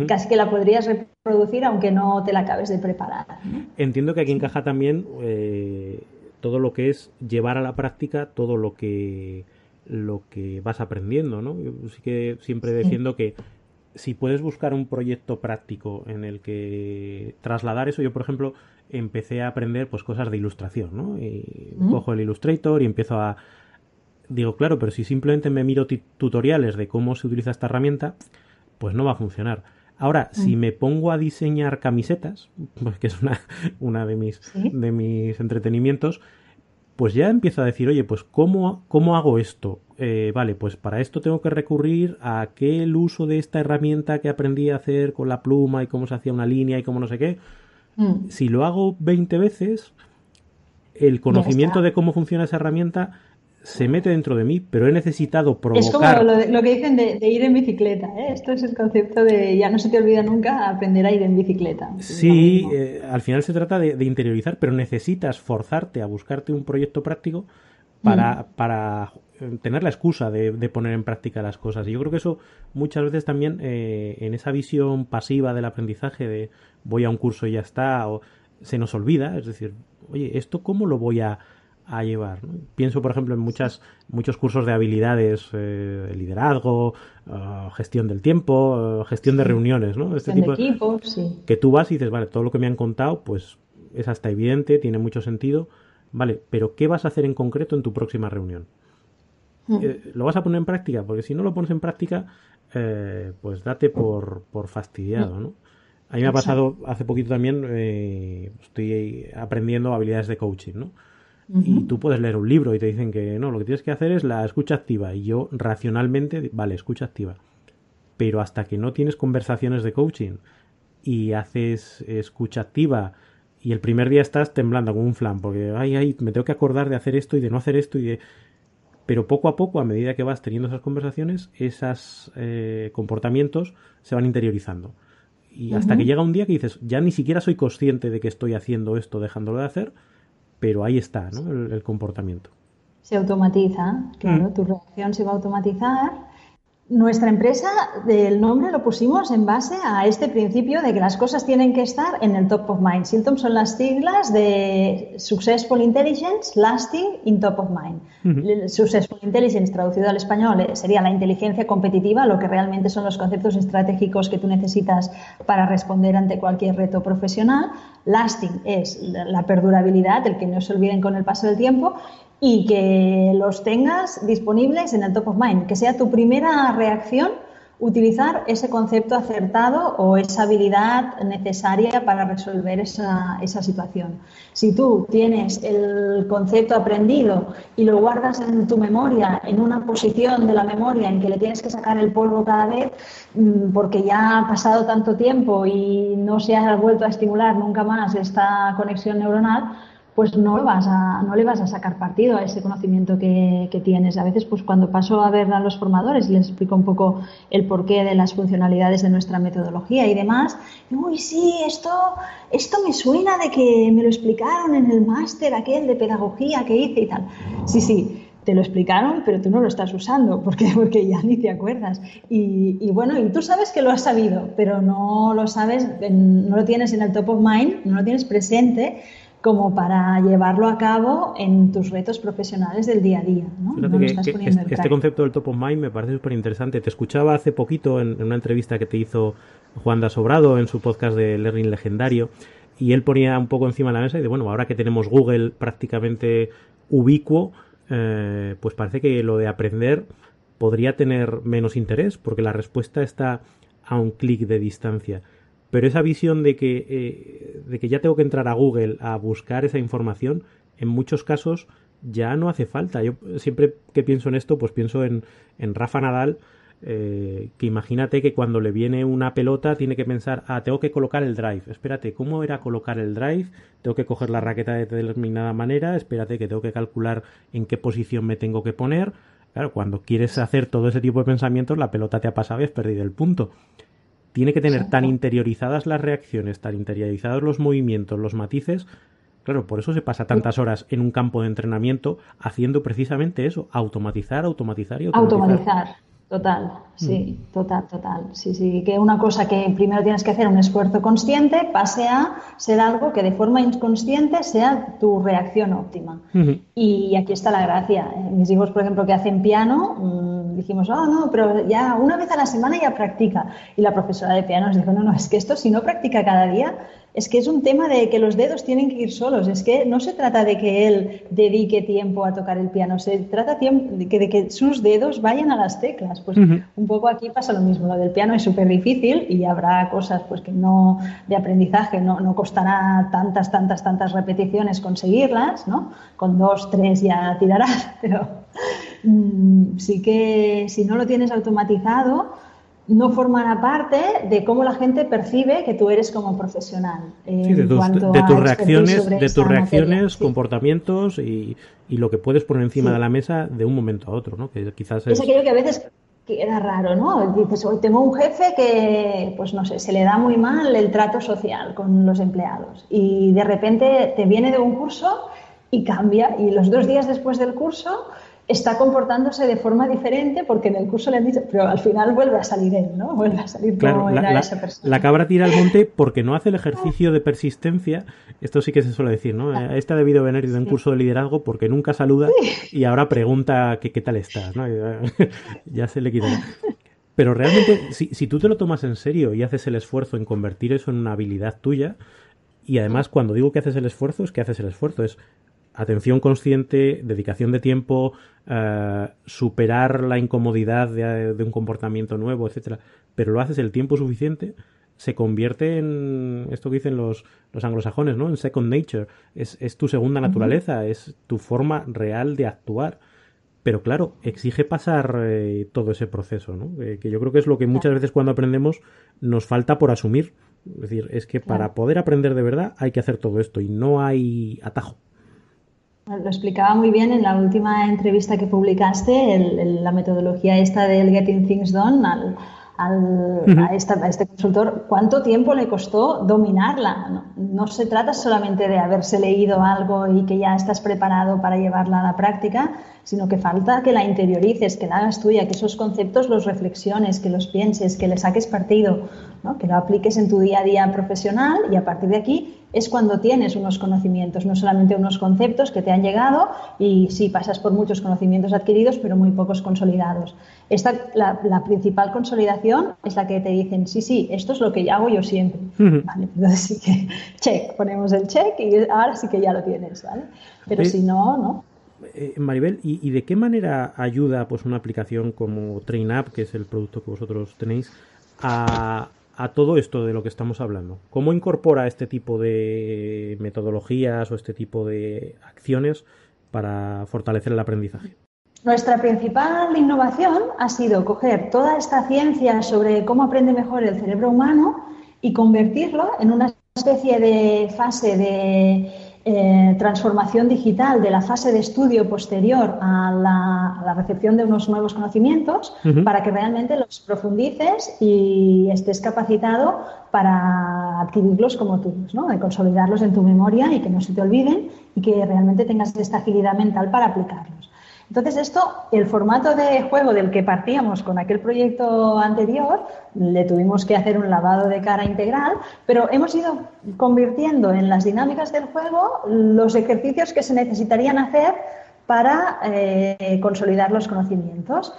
casi que la podrías reproducir aunque no te la acabes de preparar. Entiendo que aquí encaja también eh, todo lo que es llevar a la práctica todo lo que lo que vas aprendiendo, ¿no? Yo sí que siempre defiendo que si puedes buscar un proyecto práctico en el que trasladar eso, yo por ejemplo empecé a aprender pues cosas de ilustración, ¿no? Y cojo el Illustrator y empiezo a digo, claro, pero si simplemente me miro tutoriales de cómo se utiliza esta herramienta, pues no va a funcionar. Ahora, si mm. me pongo a diseñar camisetas, pues que es una, una de mis de mis entretenimientos, pues ya empiezo a decir, oye, pues ¿cómo, cómo hago esto? Eh, vale, pues para esto tengo que recurrir a aquel uso de esta herramienta que aprendí a hacer con la pluma y cómo se hacía una línea y cómo no sé qué. Mm. Si lo hago 20 veces, el conocimiento de cómo funciona esa herramienta se mete dentro de mí, pero he necesitado provocar... Es como lo, que dicen de, ir en bicicleta, ¿eh? Esto es el concepto de ya no se te olvida nunca aprender a ir en bicicleta. Sí, eh, al final se trata de, interiorizar, pero necesitas forzarte a buscarte un proyecto práctico para, mm. para tener la excusa de, poner en práctica las cosas. Y yo creo que eso muchas veces también en esa visión pasiva del aprendizaje de voy a un curso y ya está, o se nos olvida, es decir, oye, ¿esto cómo lo voy a a llevar. Pienso, por ejemplo, en muchas, muchos cursos de habilidades, eh, liderazgo, eh, gestión del tiempo, eh, gestión de reuniones, ¿no? Este tipo equipo, sí. Que tú vas y dices, vale, todo lo que me han contado, pues es hasta evidente, tiene mucho sentido, vale, pero ¿qué vas a hacer en concreto en tu próxima reunión? Eh, lo vas a poner en práctica, porque si no lo pones en práctica, eh, pues date por, por fastidiado, ¿no? A mí me ha pasado hace poquito también, eh, estoy aprendiendo habilidades de coaching, ¿no? Y tú puedes leer un libro y te dicen que no, lo que tienes que hacer es la escucha activa. Y yo racionalmente, vale, escucha activa. Pero hasta que no tienes conversaciones de coaching y haces escucha activa y el primer día estás temblando como un flan porque, ay, ay, me tengo que acordar de hacer esto y de no hacer esto y de... Pero poco a poco, a medida que vas teniendo esas conversaciones, esos eh, comportamientos se van interiorizando. Y hasta que llega un día que dices, ya ni siquiera soy consciente de que estoy haciendo esto, dejándolo de hacer, pero ahí está, ¿no? El, el comportamiento. Se automatiza, claro, Mm. tu reacción se va a automatizar. Nuestra empresa, el nombre lo pusimos en base a este principio de que las cosas tienen que estar en el top of mind. Siltom son las siglas de Successful Intelligence, Lasting, in top of mind. El Successful Intelligence, traducido al español, eh, sería la inteligencia competitiva, lo que realmente son los conceptos estratégicos que tú necesitas para responder ante cualquier reto profesional. Lasting es la perdurabilidad, el que no se olviden con el paso del tiempo y que los tengas disponibles en el top of mind, que sea tu primera reacción utilizar ese concepto acertado o esa habilidad necesaria para resolver esa, esa situación. Si tú tienes el concepto aprendido y lo guardas en tu memoria, en una posición de la memoria en que le tienes que sacar el polvo cada vez, mm, porque ya ha pasado tanto tiempo y no se ha vuelto a estimular nunca más esta conexión neuronal, pues no, lo vas a, no le vas a sacar partido a ese conocimiento que, que, tienes. A veces, pues cuando paso a ver a los formadores y les explico un poco el porqué de las funcionalidades de nuestra metodología y demás, digo, uy, sí, esto, esto me suena de que me lo explicaron en el máster aquel de pedagogía que hice y tal. Sí, sí, te lo explicaron, pero tú no lo estás usando porque, porque ya ni te acuerdas. Y, y, bueno, y tú sabes que lo has sabido, pero no lo sabes, no lo tienes en el top of mind, no lo tienes presente como para llevarlo a cabo en tus retos profesionales del día a día. ¿no? Fíjate no que, que este, este, concepto del top of mind me parece súper interesante. Te escuchaba hace poquito en, en, una entrevista que te hizo Juan da Sobrado en su podcast de Learning Legendario y él ponía un poco encima de la mesa y de bueno, ahora que tenemos Google prácticamente ubicuo, eh, pues parece que lo de aprender podría tener menos interés porque la respuesta está a un clic de distancia pero esa visión de que, eh, de que ya tengo que entrar a Google a buscar esa información, en muchos casos ya no hace falta. Yo siempre que pienso en esto, pues pienso en, en Rafa Nadal, eh, que imagínate que cuando le viene una pelota tiene que pensar, ah, tengo que colocar el drive. Espérate, ¿cómo era colocar el drive? Tengo que coger la raqueta de determinada manera, espérate que tengo que calcular en qué posición me tengo que poner. Claro, cuando quieres hacer todo ese tipo de pensamientos, la pelota te ha pasado y has perdido el punto tiene que tener tan interiorizadas las reacciones, tan interiorizados los movimientos, los matices. Claro, por eso se pasa tantas horas en un campo de entrenamiento haciendo precisamente eso, automatizar, automatizar y automatizar. Automatizar, total, sí, mm. total, total. Sí, sí, que una cosa que primero tienes que hacer un esfuerzo consciente pase a ser algo que de forma inconsciente sea tu reacción óptima. Y aquí está la gracia. Mis hijos, por ejemplo, que hacen piano, mmm, dijimos, oh, no, pero ya una vez a la semana ya practica. Y la profesora de piano nos dijo, no, no, es que esto si no practica cada día, es que es un tema de que los dedos tienen que ir solos. Es que no se trata de que él dedique tiempo a tocar el piano, se trata de que, de que sus dedos vayan a las teclas. Pues uh -huh. un poco aquí pasa lo mismo. Lo del piano es súper difícil y habrá cosas pues que no de aprendizaje, no, no costará tantas, tantas, tantas repeticiones conseguirlas, ¿no? Con dos, tres ya tirarás, pero mmm, sí que si no lo tienes automatizado, no formará parte de cómo la gente percibe que tú eres como profesional. Sí, de, tus, de tus reacciones, de tus reacciones, sí. comportamientos y, y, lo que puedes poner encima sí. de la mesa de un momento a otro, ¿no? Que quizás es... es aquello que a veces queda raro, ¿no? Dices, hoy tengo un jefe que, pues no sé, se le da muy mal el trato social con los empleados y de repente te viene de un curso y cambia y los dos días después del curso está comportándose de forma diferente porque en el curso le han dicho, pero al final vuelve a salir él, ¿no? Vuelve a salir claro, como la, era la, esa persona. La cabra tira al monte porque no hace el ejercicio de persistencia. Esto sí que se suele decir, ¿no? Ah. Este ha debido venir de un sí. curso de liderazgo porque nunca saluda sí. y ahora pregunta que qué tal estás, ¿no? ya se le quitará. Pero realmente, si, si tú te lo tomas en serio y haces el esfuerzo en convertir eso en una habilidad tuya, y además cuando digo que haces el esfuerzo, es que haces el esfuerzo, es atención consciente, dedicación de tiempo, eh, superar la incomodidad de, un comportamiento nuevo, etcétera, pero lo haces el tiempo suficiente, se convierte en esto que dicen los, los anglosajones, ¿no? En second nature. Es, es tu segunda naturaleza, es tu forma real de actuar. Pero claro, exige pasar eh, todo ese proceso, ¿no? Eh, que yo creo que es lo que muchas veces cuando aprendemos nos falta por asumir. Es decir, es que para poder aprender de verdad hay que hacer todo esto y no hay atajo. Lo explicaba muy bien en la última entrevista que publicaste, la metodología esta del Getting Things Done al, a, este consultor, ¿cuánto tiempo le costó dominarla? No, se trata solamente de haberse leído algo y que ya estás preparado para llevarla a la práctica, sino que falta que la interiorices, que la hagas tuya, que esos conceptos los reflexiones, que los pienses, que le saques partido, que lo apliques en tu día a día profesional y a partir de aquí es cuando tienes unos conocimientos, no solamente unos conceptos que te han llegado y sí pasas por muchos conocimientos adquiridos, pero muy pocos consolidados. Esta, la, principal consolidación es la que te dicen, sí, sí, esto es lo que hago yo siempre. Vale, entonces sí que, check, ponemos el check y ahora sí que ya lo tienes, ¿vale? Pero si no, no. Eh, Maribel, ¿y, de qué manera ayuda pues una aplicación como TrainUp, que es el producto que vosotros tenéis, a, a todo esto de lo que estamos hablando? ¿Cómo incorpora este tipo de metodologías o este tipo de acciones para fortalecer el aprendizaje? Nuestra principal innovación ha sido coger toda esta ciencia sobre cómo aprende mejor el cerebro humano y convertirlo en una especie de fase de eh, transformación digital de la fase de estudio posterior a la, recepción de unos nuevos conocimientos para que realmente los profundices y estés capacitado para adquirirlos como tuyos, ¿no? de consolidarlos en tu memoria y que no se te olviden y que realmente tengas esta agilidad mental para aplicarlos. Entonces, esto, el formato de juego del que partíamos con aquel proyecto anterior, le tuvimos que hacer un lavado de cara integral, pero hemos ido convirtiendo en las dinámicas del juego los ejercicios que se necesitarían hacer para eh, consolidar los conocimientos.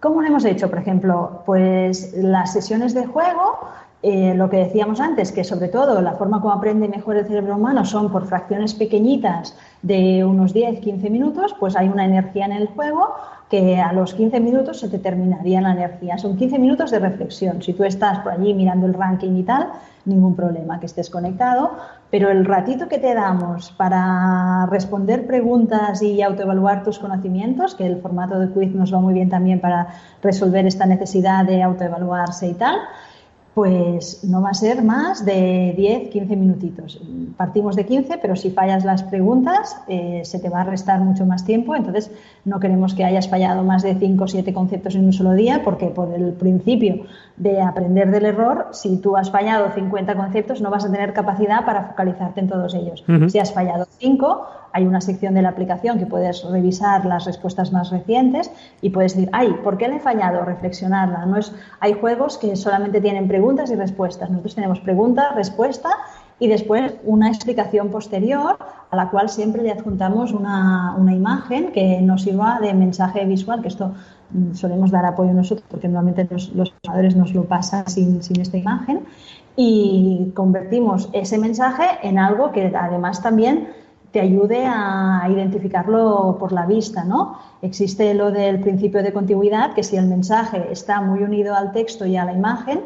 ¿Cómo lo hemos hecho? Por ejemplo, pues las sesiones de juego eh, lo que decíamos antes, que sobre todo la forma como aprende mejor el cerebro humano son por fracciones pequeñitas de unos 10-15 minutos, pues hay una energía en el juego que a los 15 minutos se te terminaría la energía. Son 15 minutos de reflexión. Si tú estás por allí mirando el ranking y tal, ningún problema que estés conectado, pero el ratito que te damos para responder preguntas y autoevaluar tus conocimientos, que el formato de quiz nos va muy bien también para resolver esta necesidad de autoevaluarse y tal, pues no va a ser más de 10, 15 minutitos. Partimos de 15, pero si fallas las preguntas eh, se te va a restar mucho más tiempo, entonces no queremos que hayas fallado más de 5 o 7 conceptos en un solo día, porque por el principio de aprender del error, si tú has fallado 50 conceptos no vas a tener capacidad para focalizarte en todos ellos. Si has fallado 5, hay una sección de la aplicación que puedes revisar las respuestas más recientes y puedes decir, ay, ¿por qué le he fallado? Reflexionarla. No es, hay juegos que solamente tienen preguntas y respuestas. Nosotros tenemos pregunta, respuesta y después una explicación posterior a la cual siempre le adjuntamos una, imagen que nos sirva de mensaje visual, que esto solemos dar apoyo nosotros porque normalmente los, los nos lo pasan sin, sin esta imagen y convertimos ese mensaje en algo que además también te ayude a identificarlo por la vista, ¿no? Existe lo del principio de continuidad, que si el mensaje está muy unido al texto y a la imagen,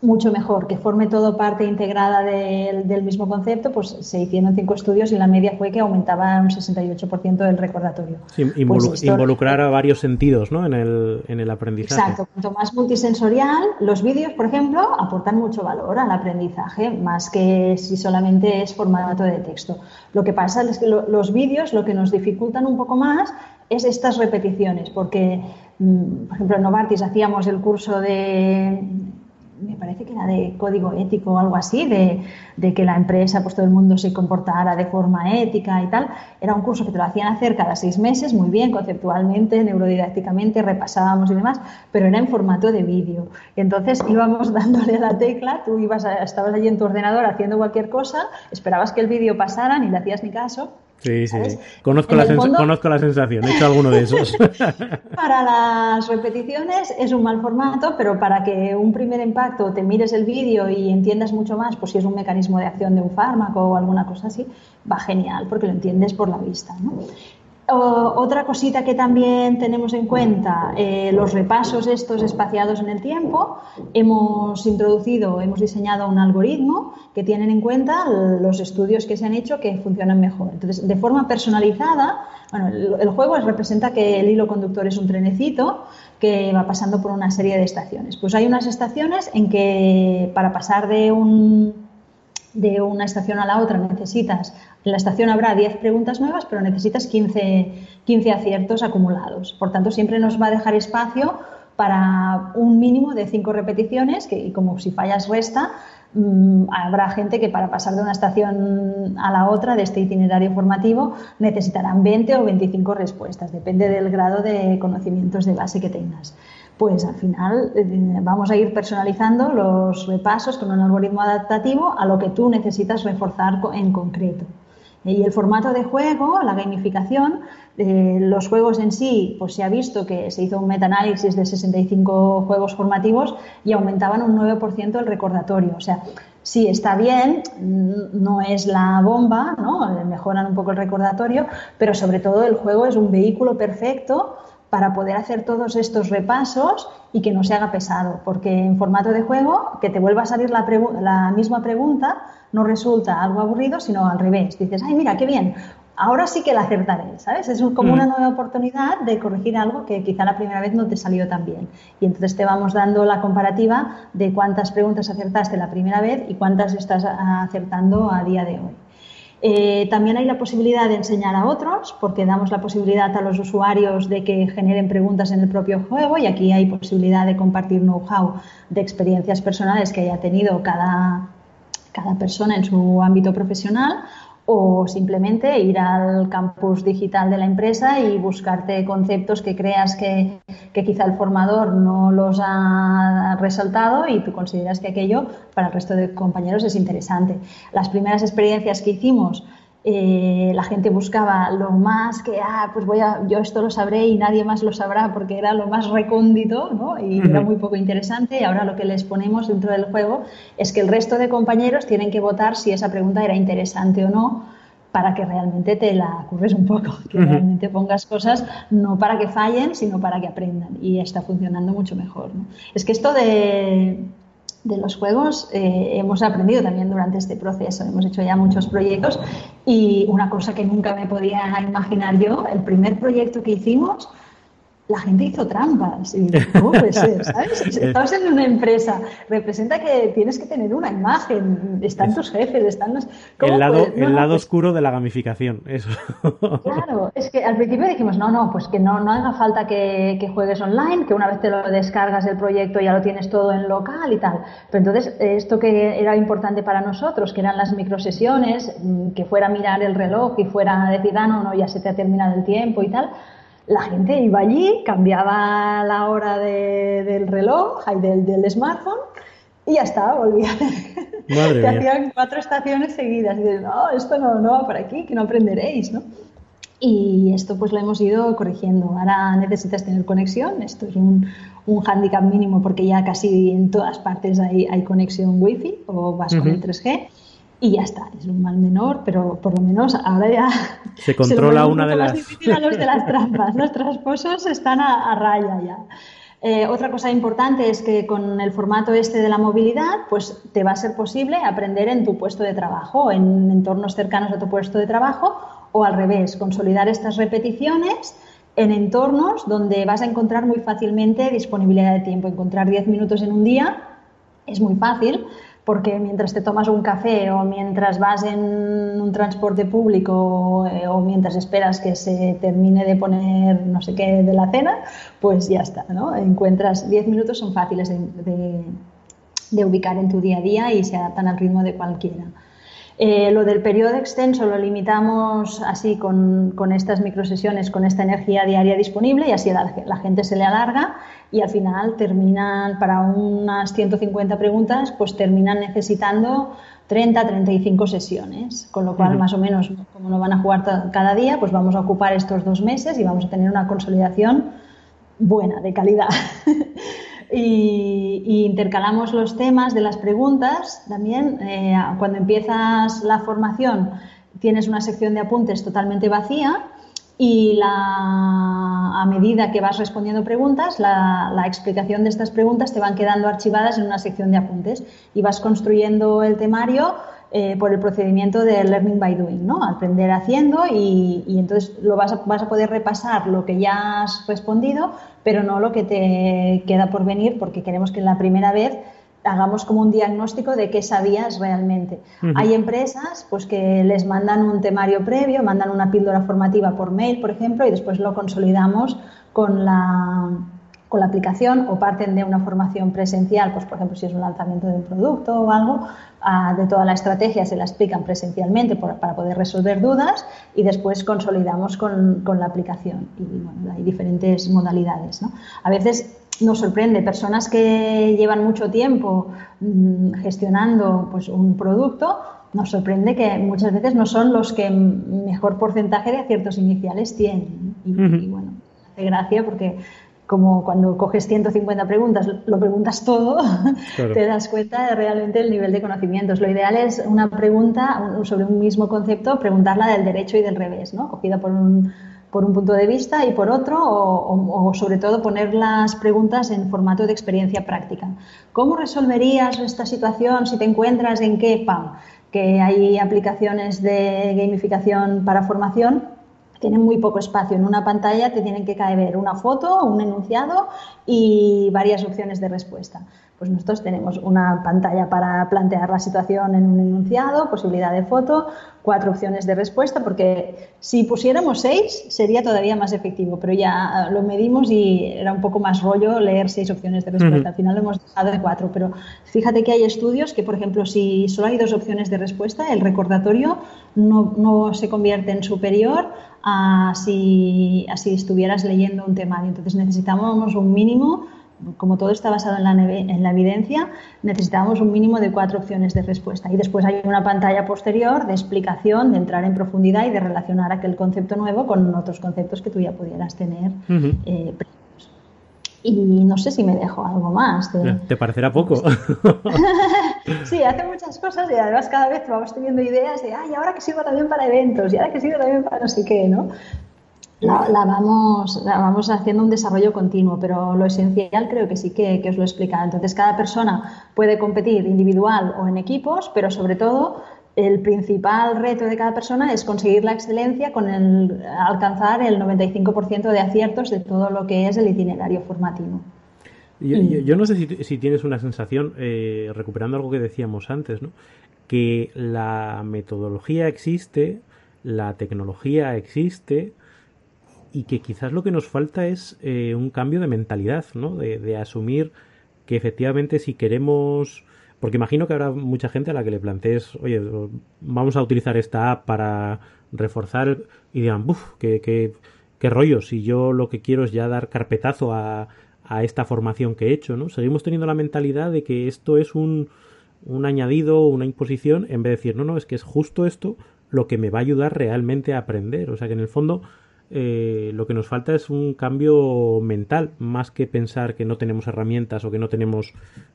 mucho mejor, que forme todo parte integrada del, mismo concepto, pues se hicieron cinco estudios y la media fue que aumentaba un 68% del recordatorio. Pues involucrar a varios sentidos ¿no? en, el, en el aprendizaje. Exacto, cuanto más multisensorial, los vídeos, por ejemplo, aportan mucho valor al aprendizaje, más que si solamente es formato de texto. Lo que pasa es que los vídeos lo que nos dificultan un poco más es estas repeticiones, porque, mm, por ejemplo, en Novartis hacíamos el curso de me parece que era de código ético o algo así, de, que la empresa, pues todo el mundo se comportara de forma ética y tal. Era un curso que te lo hacían hacer cada seis meses, muy bien, conceptualmente, neurodidácticamente, repasábamos y demás, pero era en formato de vídeo. Entonces íbamos dándole a la tecla, tú ibas estabas allí en tu ordenador haciendo cualquier cosa, esperabas que el vídeo pasara, ni le hacías ni caso, Sí, sí, Conozco, la conozco la sensación, he hecho alguno de esos. para las repeticiones es un mal formato, pero para que un primer impacto te mires el vídeo y entiendas mucho más, pues si es un mecanismo de acción de un fármaco o alguna cosa así, va genial porque lo entiendes por la vista. ¿no? Otra cosita que también tenemos en cuenta, eh, los repasos estos espaciados en el tiempo. Hemos introducido, hemos diseñado un algoritmo que tienen en cuenta los estudios que se han hecho que funcionan mejor. Entonces, de forma personalizada, bueno, el, juego representa que el hilo conductor es un trenecito que va pasando por una serie de estaciones. Pues hay unas estaciones en que para pasar de un de una estación a la otra necesitas, en la estación habrá 10 preguntas nuevas, pero necesitas 15, 15 aciertos acumulados. Por tanto, siempre nos va a dejar espacio para un mínimo de 5 repeticiones, que y como si fallas resta, mm, habrá gente que para pasar de una estación a la otra de este itinerario formativo necesitarán 20 o 25 respuestas, depende del grado de conocimientos de base que tengas pues al final eh, vamos a ir personalizando los repasos con un algoritmo adaptativo a lo que tú necesitas reforzar en concreto. Y el formato de juego, la gamificación, eh, los juegos en sí, pues se ha visto que se hizo un metaanálisis de 65 juegos formativos y aumentaban un 9% el recordatorio. O sea, sí está bien, no es la bomba, ¿no? mejoran un poco el recordatorio, pero sobre todo el juego es un vehículo perfecto para poder hacer todos estos repasos y que no se haga pesado, porque en formato de juego, que te vuelva a salir la, misma pregunta no resulta algo aburrido, sino al revés. Dices, ay, mira, qué bien, ahora sí que la acertaré, ¿sabes? Es como una mm. nueva oportunidad de corregir algo que quizá la primera vez no te salió tan bien. Y entonces te vamos dando la comparativa de cuántas preguntas acertaste la primera vez y cuántas estás acertando a día de hoy. Eh, también hay la posibilidad de enseñar a otros, porque damos la posibilidad a los usuarios de que generen preguntas en el propio juego y aquí hay posibilidad de compartir know-how de experiencias personales que haya tenido cada, cada persona en su ámbito profesional o simplemente ir al campus digital de la empresa y buscarte conceptos que creas que, quizá el formador no los ha resaltado y tú consideras que aquello para el resto de compañeros es interesante. Las primeras experiencias que hicimos eh, la gente buscaba lo más que, ah, pues voy a, yo esto lo sabré y nadie más lo sabrá porque era lo más recóndito, ¿no? Y era muy poco interesante y ahora lo que les ponemos dentro del juego es que el resto de compañeros tienen que votar si esa pregunta era interesante o no para que realmente te la curres un poco, que realmente pongas cosas no para que fallen, sino para que aprendan y está funcionando mucho mejor. Es que esto de, de los juegos eh, hemos aprendido también durante este proceso. Hemos hecho ya muchos proyectos y una cosa que nunca me podía imaginar yo, el primer proyecto que hicimos la gente hizo trampas. Y, ¿Cómo puede ser? ¿sabes? Estabas en una empresa, representa que tienes que tener una imagen, están tus jefes, están los... El lado, el lado oscuro de la gamificación, eso. Claro, es que al principio dijimos, no, no, pues que no, no haga falta que, que, juegues online, que una vez te lo descargas el proyecto ya lo tienes todo en local y tal. Pero entonces, esto que era importante para nosotros, que eran las microsesiones, mm, que fuera mirar el reloj y fuera decir, ah, no, no, ya se te ha terminado el tiempo y tal, la gente iba allí, cambiaba la hora del reloj y del, smartphone y ya está, volvía. Madre que hacían cuatro estaciones seguidas y dices, no, esto no, no va por aquí, que no aprenderéis, ¿no? Y esto pues lo hemos ido corrigiendo. Ahora necesitas tener conexión, esto es un, un hándicap mínimo porque ya casi en todas partes hay, hay conexión wifi o vas con el 3G y ya está, es un mal menor, pero por lo menos ahora ya se controla una de las... a los de las trampas, los tramposos están a, raya ya. Eh, otra cosa importante es que con el formato este de la movilidad, pues te va a ser posible aprender en tu puesto de trabajo, en entornos cercanos a tu puesto de trabajo, o al revés, consolidar estas repeticiones en entornos donde vas a encontrar muy fácilmente disponibilidad de tiempo. Encontrar 10 minutos en un día es muy fácil, porque mientras te tomas un café o mientras vas en un transporte público eh, o mientras esperas que se termine de poner no sé qué de la cena, pues ya está, ¿no? Encuentras 10 minutos, son fáciles de, ubicar en tu día a día y se adaptan al ritmo de cualquiera. Eh, lo del periodo extenso lo limitamos así con, con, estas microsesiones, con esta energía diaria disponible y así la, la, gente se le alarga y al final terminan, para unas 150 preguntas, pues terminan necesitando 30, 35 sesiones, con lo cual más o menos como no van a jugar cada día, pues vamos a ocupar estos dos meses y vamos a tener una consolidación buena, de calidad. y, intercalamos los temas de las preguntas también. Eh, cuando empiezas la formación tienes una sección de apuntes totalmente vacía y la, a medida que vas respondiendo preguntas, la, explicación de estas preguntas te van quedando archivadas en una sección de apuntes y vas construyendo el temario eh, por el procedimiento de learning by doing, ¿no? Aprender haciendo y, y entonces lo vas a, vas a, poder repasar lo que ya has respondido, pero no lo que te queda por venir porque queremos que en la primera vez hagamos como un diagnóstico de qué sabías realmente. Hay empresas pues que les mandan un temario previo, mandan una píldora formativa por mail, por ejemplo, y después lo consolidamos con la, con la aplicación o parten de una formación presencial, pues por ejemplo si es un lanzamiento de un producto o algo, ah, de toda la estrategia se la explican presencialmente para poder resolver dudas y después consolidamos con, con la aplicación. Y bueno, hay diferentes modalidades. ¿no? A veces nos sorprende. Personas que llevan mucho tiempo mm, gestionando pues, un producto, nos sorprende que muchas veces no son los que mejor porcentaje de aciertos iniciales tienen. Y, bueno, hace gracia porque como cuando coges 150 preguntas, lo preguntas todo, te das cuenta de realmente el nivel de conocimientos. Lo ideal es una pregunta sobre un mismo concepto, preguntarla del derecho y del revés, ¿no? Cogida por un por un punto de vista y por otro, o, sobre todo poner las preguntas en formato de experiencia práctica. ¿Cómo resolverías esta situación si te encuentras en qué PAM? Que hay aplicaciones de gamificación para formación tienen muy poco espacio. En una pantalla te tienen que caer una foto, un enunciado y varias opciones de respuesta. Pues nosotros tenemos una pantalla para plantear la situación en un enunciado, posibilidad de foto, cuatro opciones de respuesta, porque si pusiéramos seis sería todavía más efectivo, pero ya lo medimos y era un poco más rollo leer seis opciones de respuesta. Al final lo hemos dejado de cuatro, pero fíjate que hay estudios que, por ejemplo, si solo hay dos opciones de respuesta, el recordatorio no, no se convierte en superior a si, a si estuvieras leyendo un temario. Entonces necesitamos un mínimo como todo está basado en la, en la, evidencia, necesitábamos un mínimo de cuatro opciones de respuesta. Y después hay una pantalla posterior de explicación, de entrar en profundidad y de relacionar aquel concepto nuevo con otros conceptos que tú ya pudieras tener. Eh, y no sé si me dejo algo más. ¿Te parecerá poco? sí, hace muchas cosas y además cada vez vamos teniendo ideas de, ay, ahora que sirvo también para eventos, y ahora que sirvo también para no sé qué, ¿no? La, vamos, vamos haciendo un desarrollo continuo, pero lo esencial creo que sí que, os lo he explicado. Entonces, cada persona puede competir individual o en equipos, pero sobre todo el principal reto de cada persona es conseguir la excelencia con el alcanzar el 95% de aciertos de todo lo que es el itinerario formativo. Yo, no sé si, tienes una sensación, eh, recuperando algo que decíamos antes, ¿no? que la metodología existe, la tecnología existe, y que quizás lo que nos falta es eh, un cambio de mentalidad, ¿no? De, asumir que efectivamente si queremos... Porque imagino que habrá mucha gente a la que le plantees, oye, vamos a utilizar esta app para reforzar y digan, buf, qué, qué, rollo, si yo lo que quiero es ya dar carpetazo a, a esta formación que he hecho, ¿no? Seguimos teniendo la mentalidad de que esto es un, un añadido, una imposición, en vez de decir, no, no, es que es justo esto lo que me va a ayudar realmente a aprender. O sea que en el fondo eh, lo que nos falta es un cambio mental, más que pensar que no tenemos herramientas o que no tenemos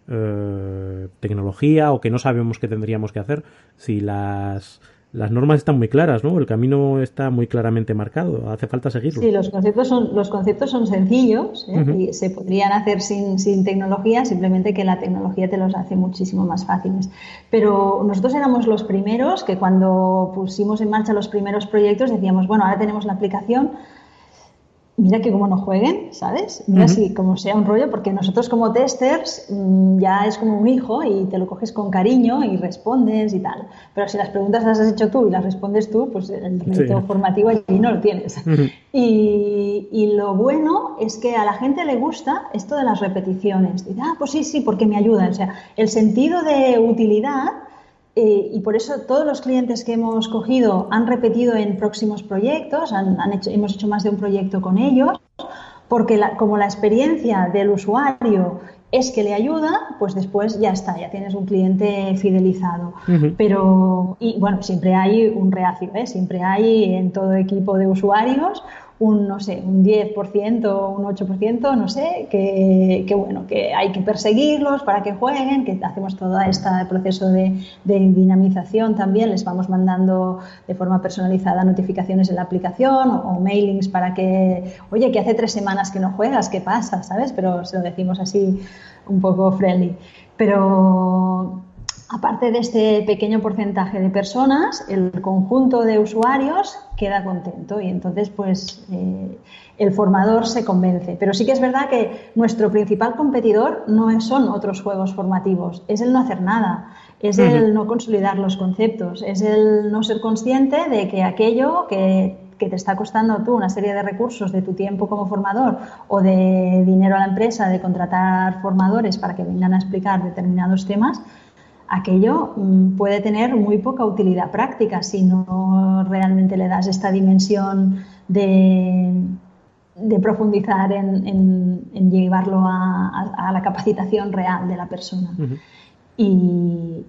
eh, tecnología o que no sabemos qué tendríamos que hacer. Si las las normas están muy claras, ¿no? El camino está muy claramente marcado, hace falta seguirlo. Sí, los conceptos son, los conceptos son sencillos ¿eh? y se podrían hacer sin, sin, tecnología, simplemente que la tecnología te los hace muchísimo más fáciles. Pero nosotros éramos los primeros que cuando pusimos en marcha los primeros proyectos decíamos, bueno, ahora tenemos la aplicación, mira que como no jueguen, ¿sabes? Mira si como sea un rollo, porque nosotros como testers mm, ya es como un hijo y te lo coges con cariño y respondes y tal. Pero si las preguntas las has hecho tú y las respondes tú, pues el reto formativo allí no lo tienes. y, y, lo bueno es que a la gente le gusta esto de las repeticiones. Dice, ah, pues sí, sí, porque me ayuda. O sea, el sentido de utilidad eh, y por eso todos los clientes que hemos cogido han repetido en próximos proyectos, han, hecho, hemos hecho más de un proyecto con ellos, porque como la experiencia del usuario es que le ayuda, pues después ya está, ya tienes un cliente fidelizado. Pero, y bueno, siempre hay un reacio, ¿eh? siempre hay en todo equipo de usuarios un, no sé, un 10% o un 8%, no sé, que, bueno, que hay que perseguirlos para que jueguen, que hacemos todo este proceso de, dinamización también, les vamos mandando de forma personalizada notificaciones en la aplicación o, mailings para que, oye, que hace tres semanas que no juegas, ¿qué pasa? ¿Sabes? Pero se lo decimos así un poco friendly. Pero Aparte de este pequeño porcentaje de personas, el conjunto de usuarios queda contento y entonces pues eh, el formador se convence. Pero sí que es verdad que nuestro principal competidor no son otros juegos formativos, es el no hacer nada, es el no consolidar los conceptos, es el no ser consciente de que aquello que que te está costando tú una serie de recursos de tu tiempo como formador o de dinero a la empresa de contratar formadores para que vengan a explicar determinados temas, aquello mm, puede tener muy poca utilidad práctica si no realmente le das esta dimensión de, profundizar en, llevarlo a, la capacitación real de la persona. y,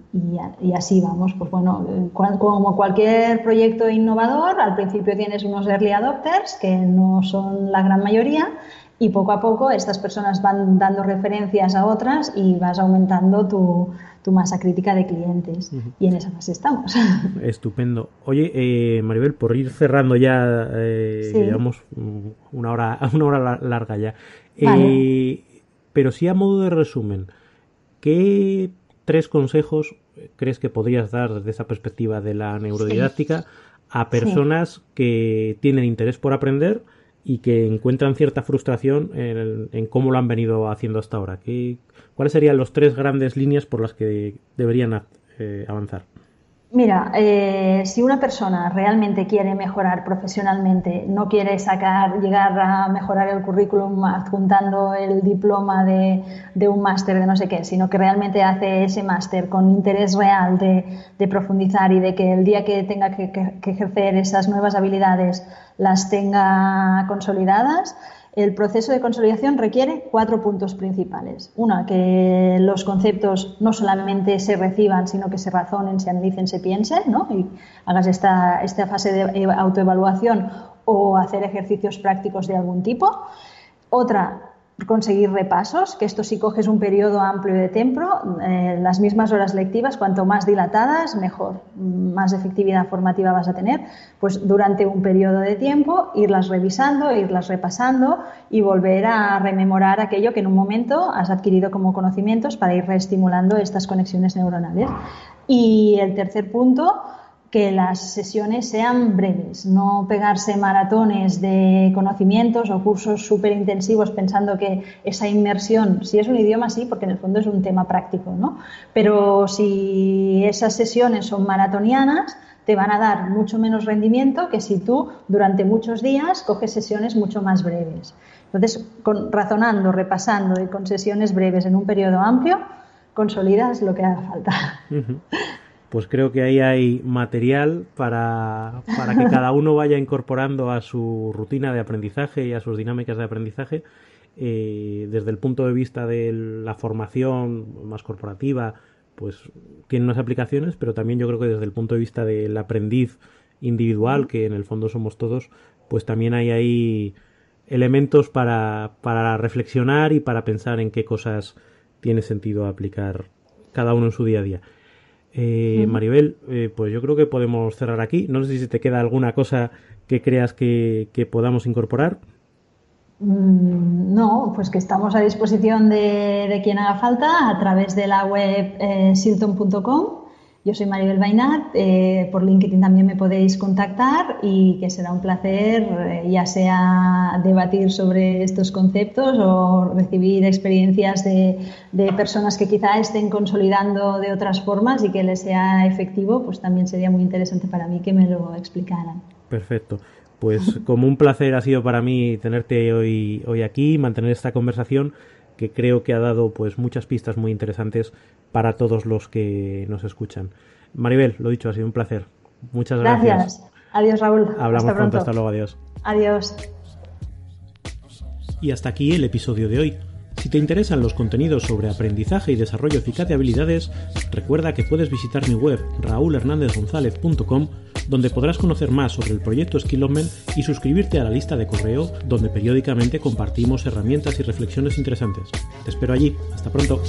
así vamos, pues bueno, como cualquier proyecto innovador, al principio tienes unos early adopters que no son la gran mayoría y poco a poco estas personas van dando referencias a otras y vas aumentando tu, tu masa crítica de clientes. Y en esa fase estamos. Estupendo. Oye, eh, Maribel, por ir cerrando ya, eh, llevamos una hora, una hora larga ya. Eh, pero sí a modo de resumen, ¿qué tres consejos crees que podrías dar desde esa perspectiva de la neurodidáctica a personas que tienen interés por aprender y que encuentran cierta frustración en, cómo lo han venido haciendo hasta ahora? ¿Qué, ¿Cuáles serían las tres grandes líneas por las que deberían eh, avanzar? Mira, eh, si una persona realmente quiere mejorar profesionalmente, no quiere sacar, llegar a mejorar el currículum adjuntando el diploma de, un máster de no sé qué, sino que realmente hace ese máster con interés real de, profundizar y de que el día que tenga que ejercer esas nuevas habilidades las tenga consolidadas, el proceso de consolidación requiere cuatro puntos principales. Una, que los conceptos no solamente se reciban, sino que se razonen, se analicen, se piensen, ¿no? Y hagas esta, esta fase de autoevaluación o hacer ejercicios prácticos de algún tipo. Otra, conseguir repasos, que esto si coges un periodo amplio de tiempo, eh, las mismas horas lectivas, cuanto más dilatadas, mejor, más efectividad formativa vas a tener, pues durante un periodo de tiempo irlas revisando, irlas repasando y volver a rememorar aquello que en un momento has adquirido como conocimientos para ir reestimulando estas conexiones neuronales. Y el tercer punto, que las sesiones sean breves, no pegarse maratones de conocimientos o cursos súper intensivos pensando que esa inmersión, si es un idioma sí, porque en el fondo es un tema práctico, ¿no? Pero si esas sesiones son maratonianas, te van a dar mucho menos rendimiento que si tú durante muchos días coges sesiones mucho más breves. Entonces, con, razonando, repasando y con sesiones breves en un periodo amplio, consolidas lo que haga falta pues creo que ahí hay material para, para que cada uno vaya incorporando a su rutina de aprendizaje y a sus dinámicas de aprendizaje eh, desde el punto de vista de la formación más corporativa, pues tiene unas aplicaciones, pero también yo creo que desde el punto de vista del aprendiz individual, que en el fondo somos todos, pues también hay ahí elementos para, para reflexionar y para pensar en qué cosas tiene sentido aplicar cada uno en su día a día. Eh, Maribel, eh, pues yo creo que podemos cerrar aquí. No sé si te queda alguna cosa que creas que, podamos incorporar. Mm, no, pues que estamos a disposición de, quien haga falta a través de la web eh, silton.com yo soy Maribel Bainat, eh, por LinkedIn también me podéis contactar y que será un placer eh, ya sea debatir sobre estos conceptos o recibir experiencias de, personas que quizá estén consolidando de otras formas y que les sea efectivo, pues también sería muy interesante para mí que me lo explicaran. Perfecto. Pues como un placer ha sido para mí tenerte hoy, hoy aquí, mantener esta conversación que creo que ha dado pues muchas pistas muy interesantes para todos los que nos escuchan. Maribel, lo dicho, ha sido un placer. Muchas gracias. Gracias. Adiós, Raúl. Hablamos hasta pronto. Hasta luego. Adiós. Adiós. Y hasta aquí el episodio de hoy. Si te interesan los contenidos sobre aprendizaje y desarrollo eficaz de habilidades, recuerda que puedes visitar mi web raulhernandezgonzalez.com donde podrás conocer más sobre el proyecto Skillopment y suscribirte a la lista de correo donde periódicamente compartimos herramientas y reflexiones interesantes. Te espero allí. Hasta pronto.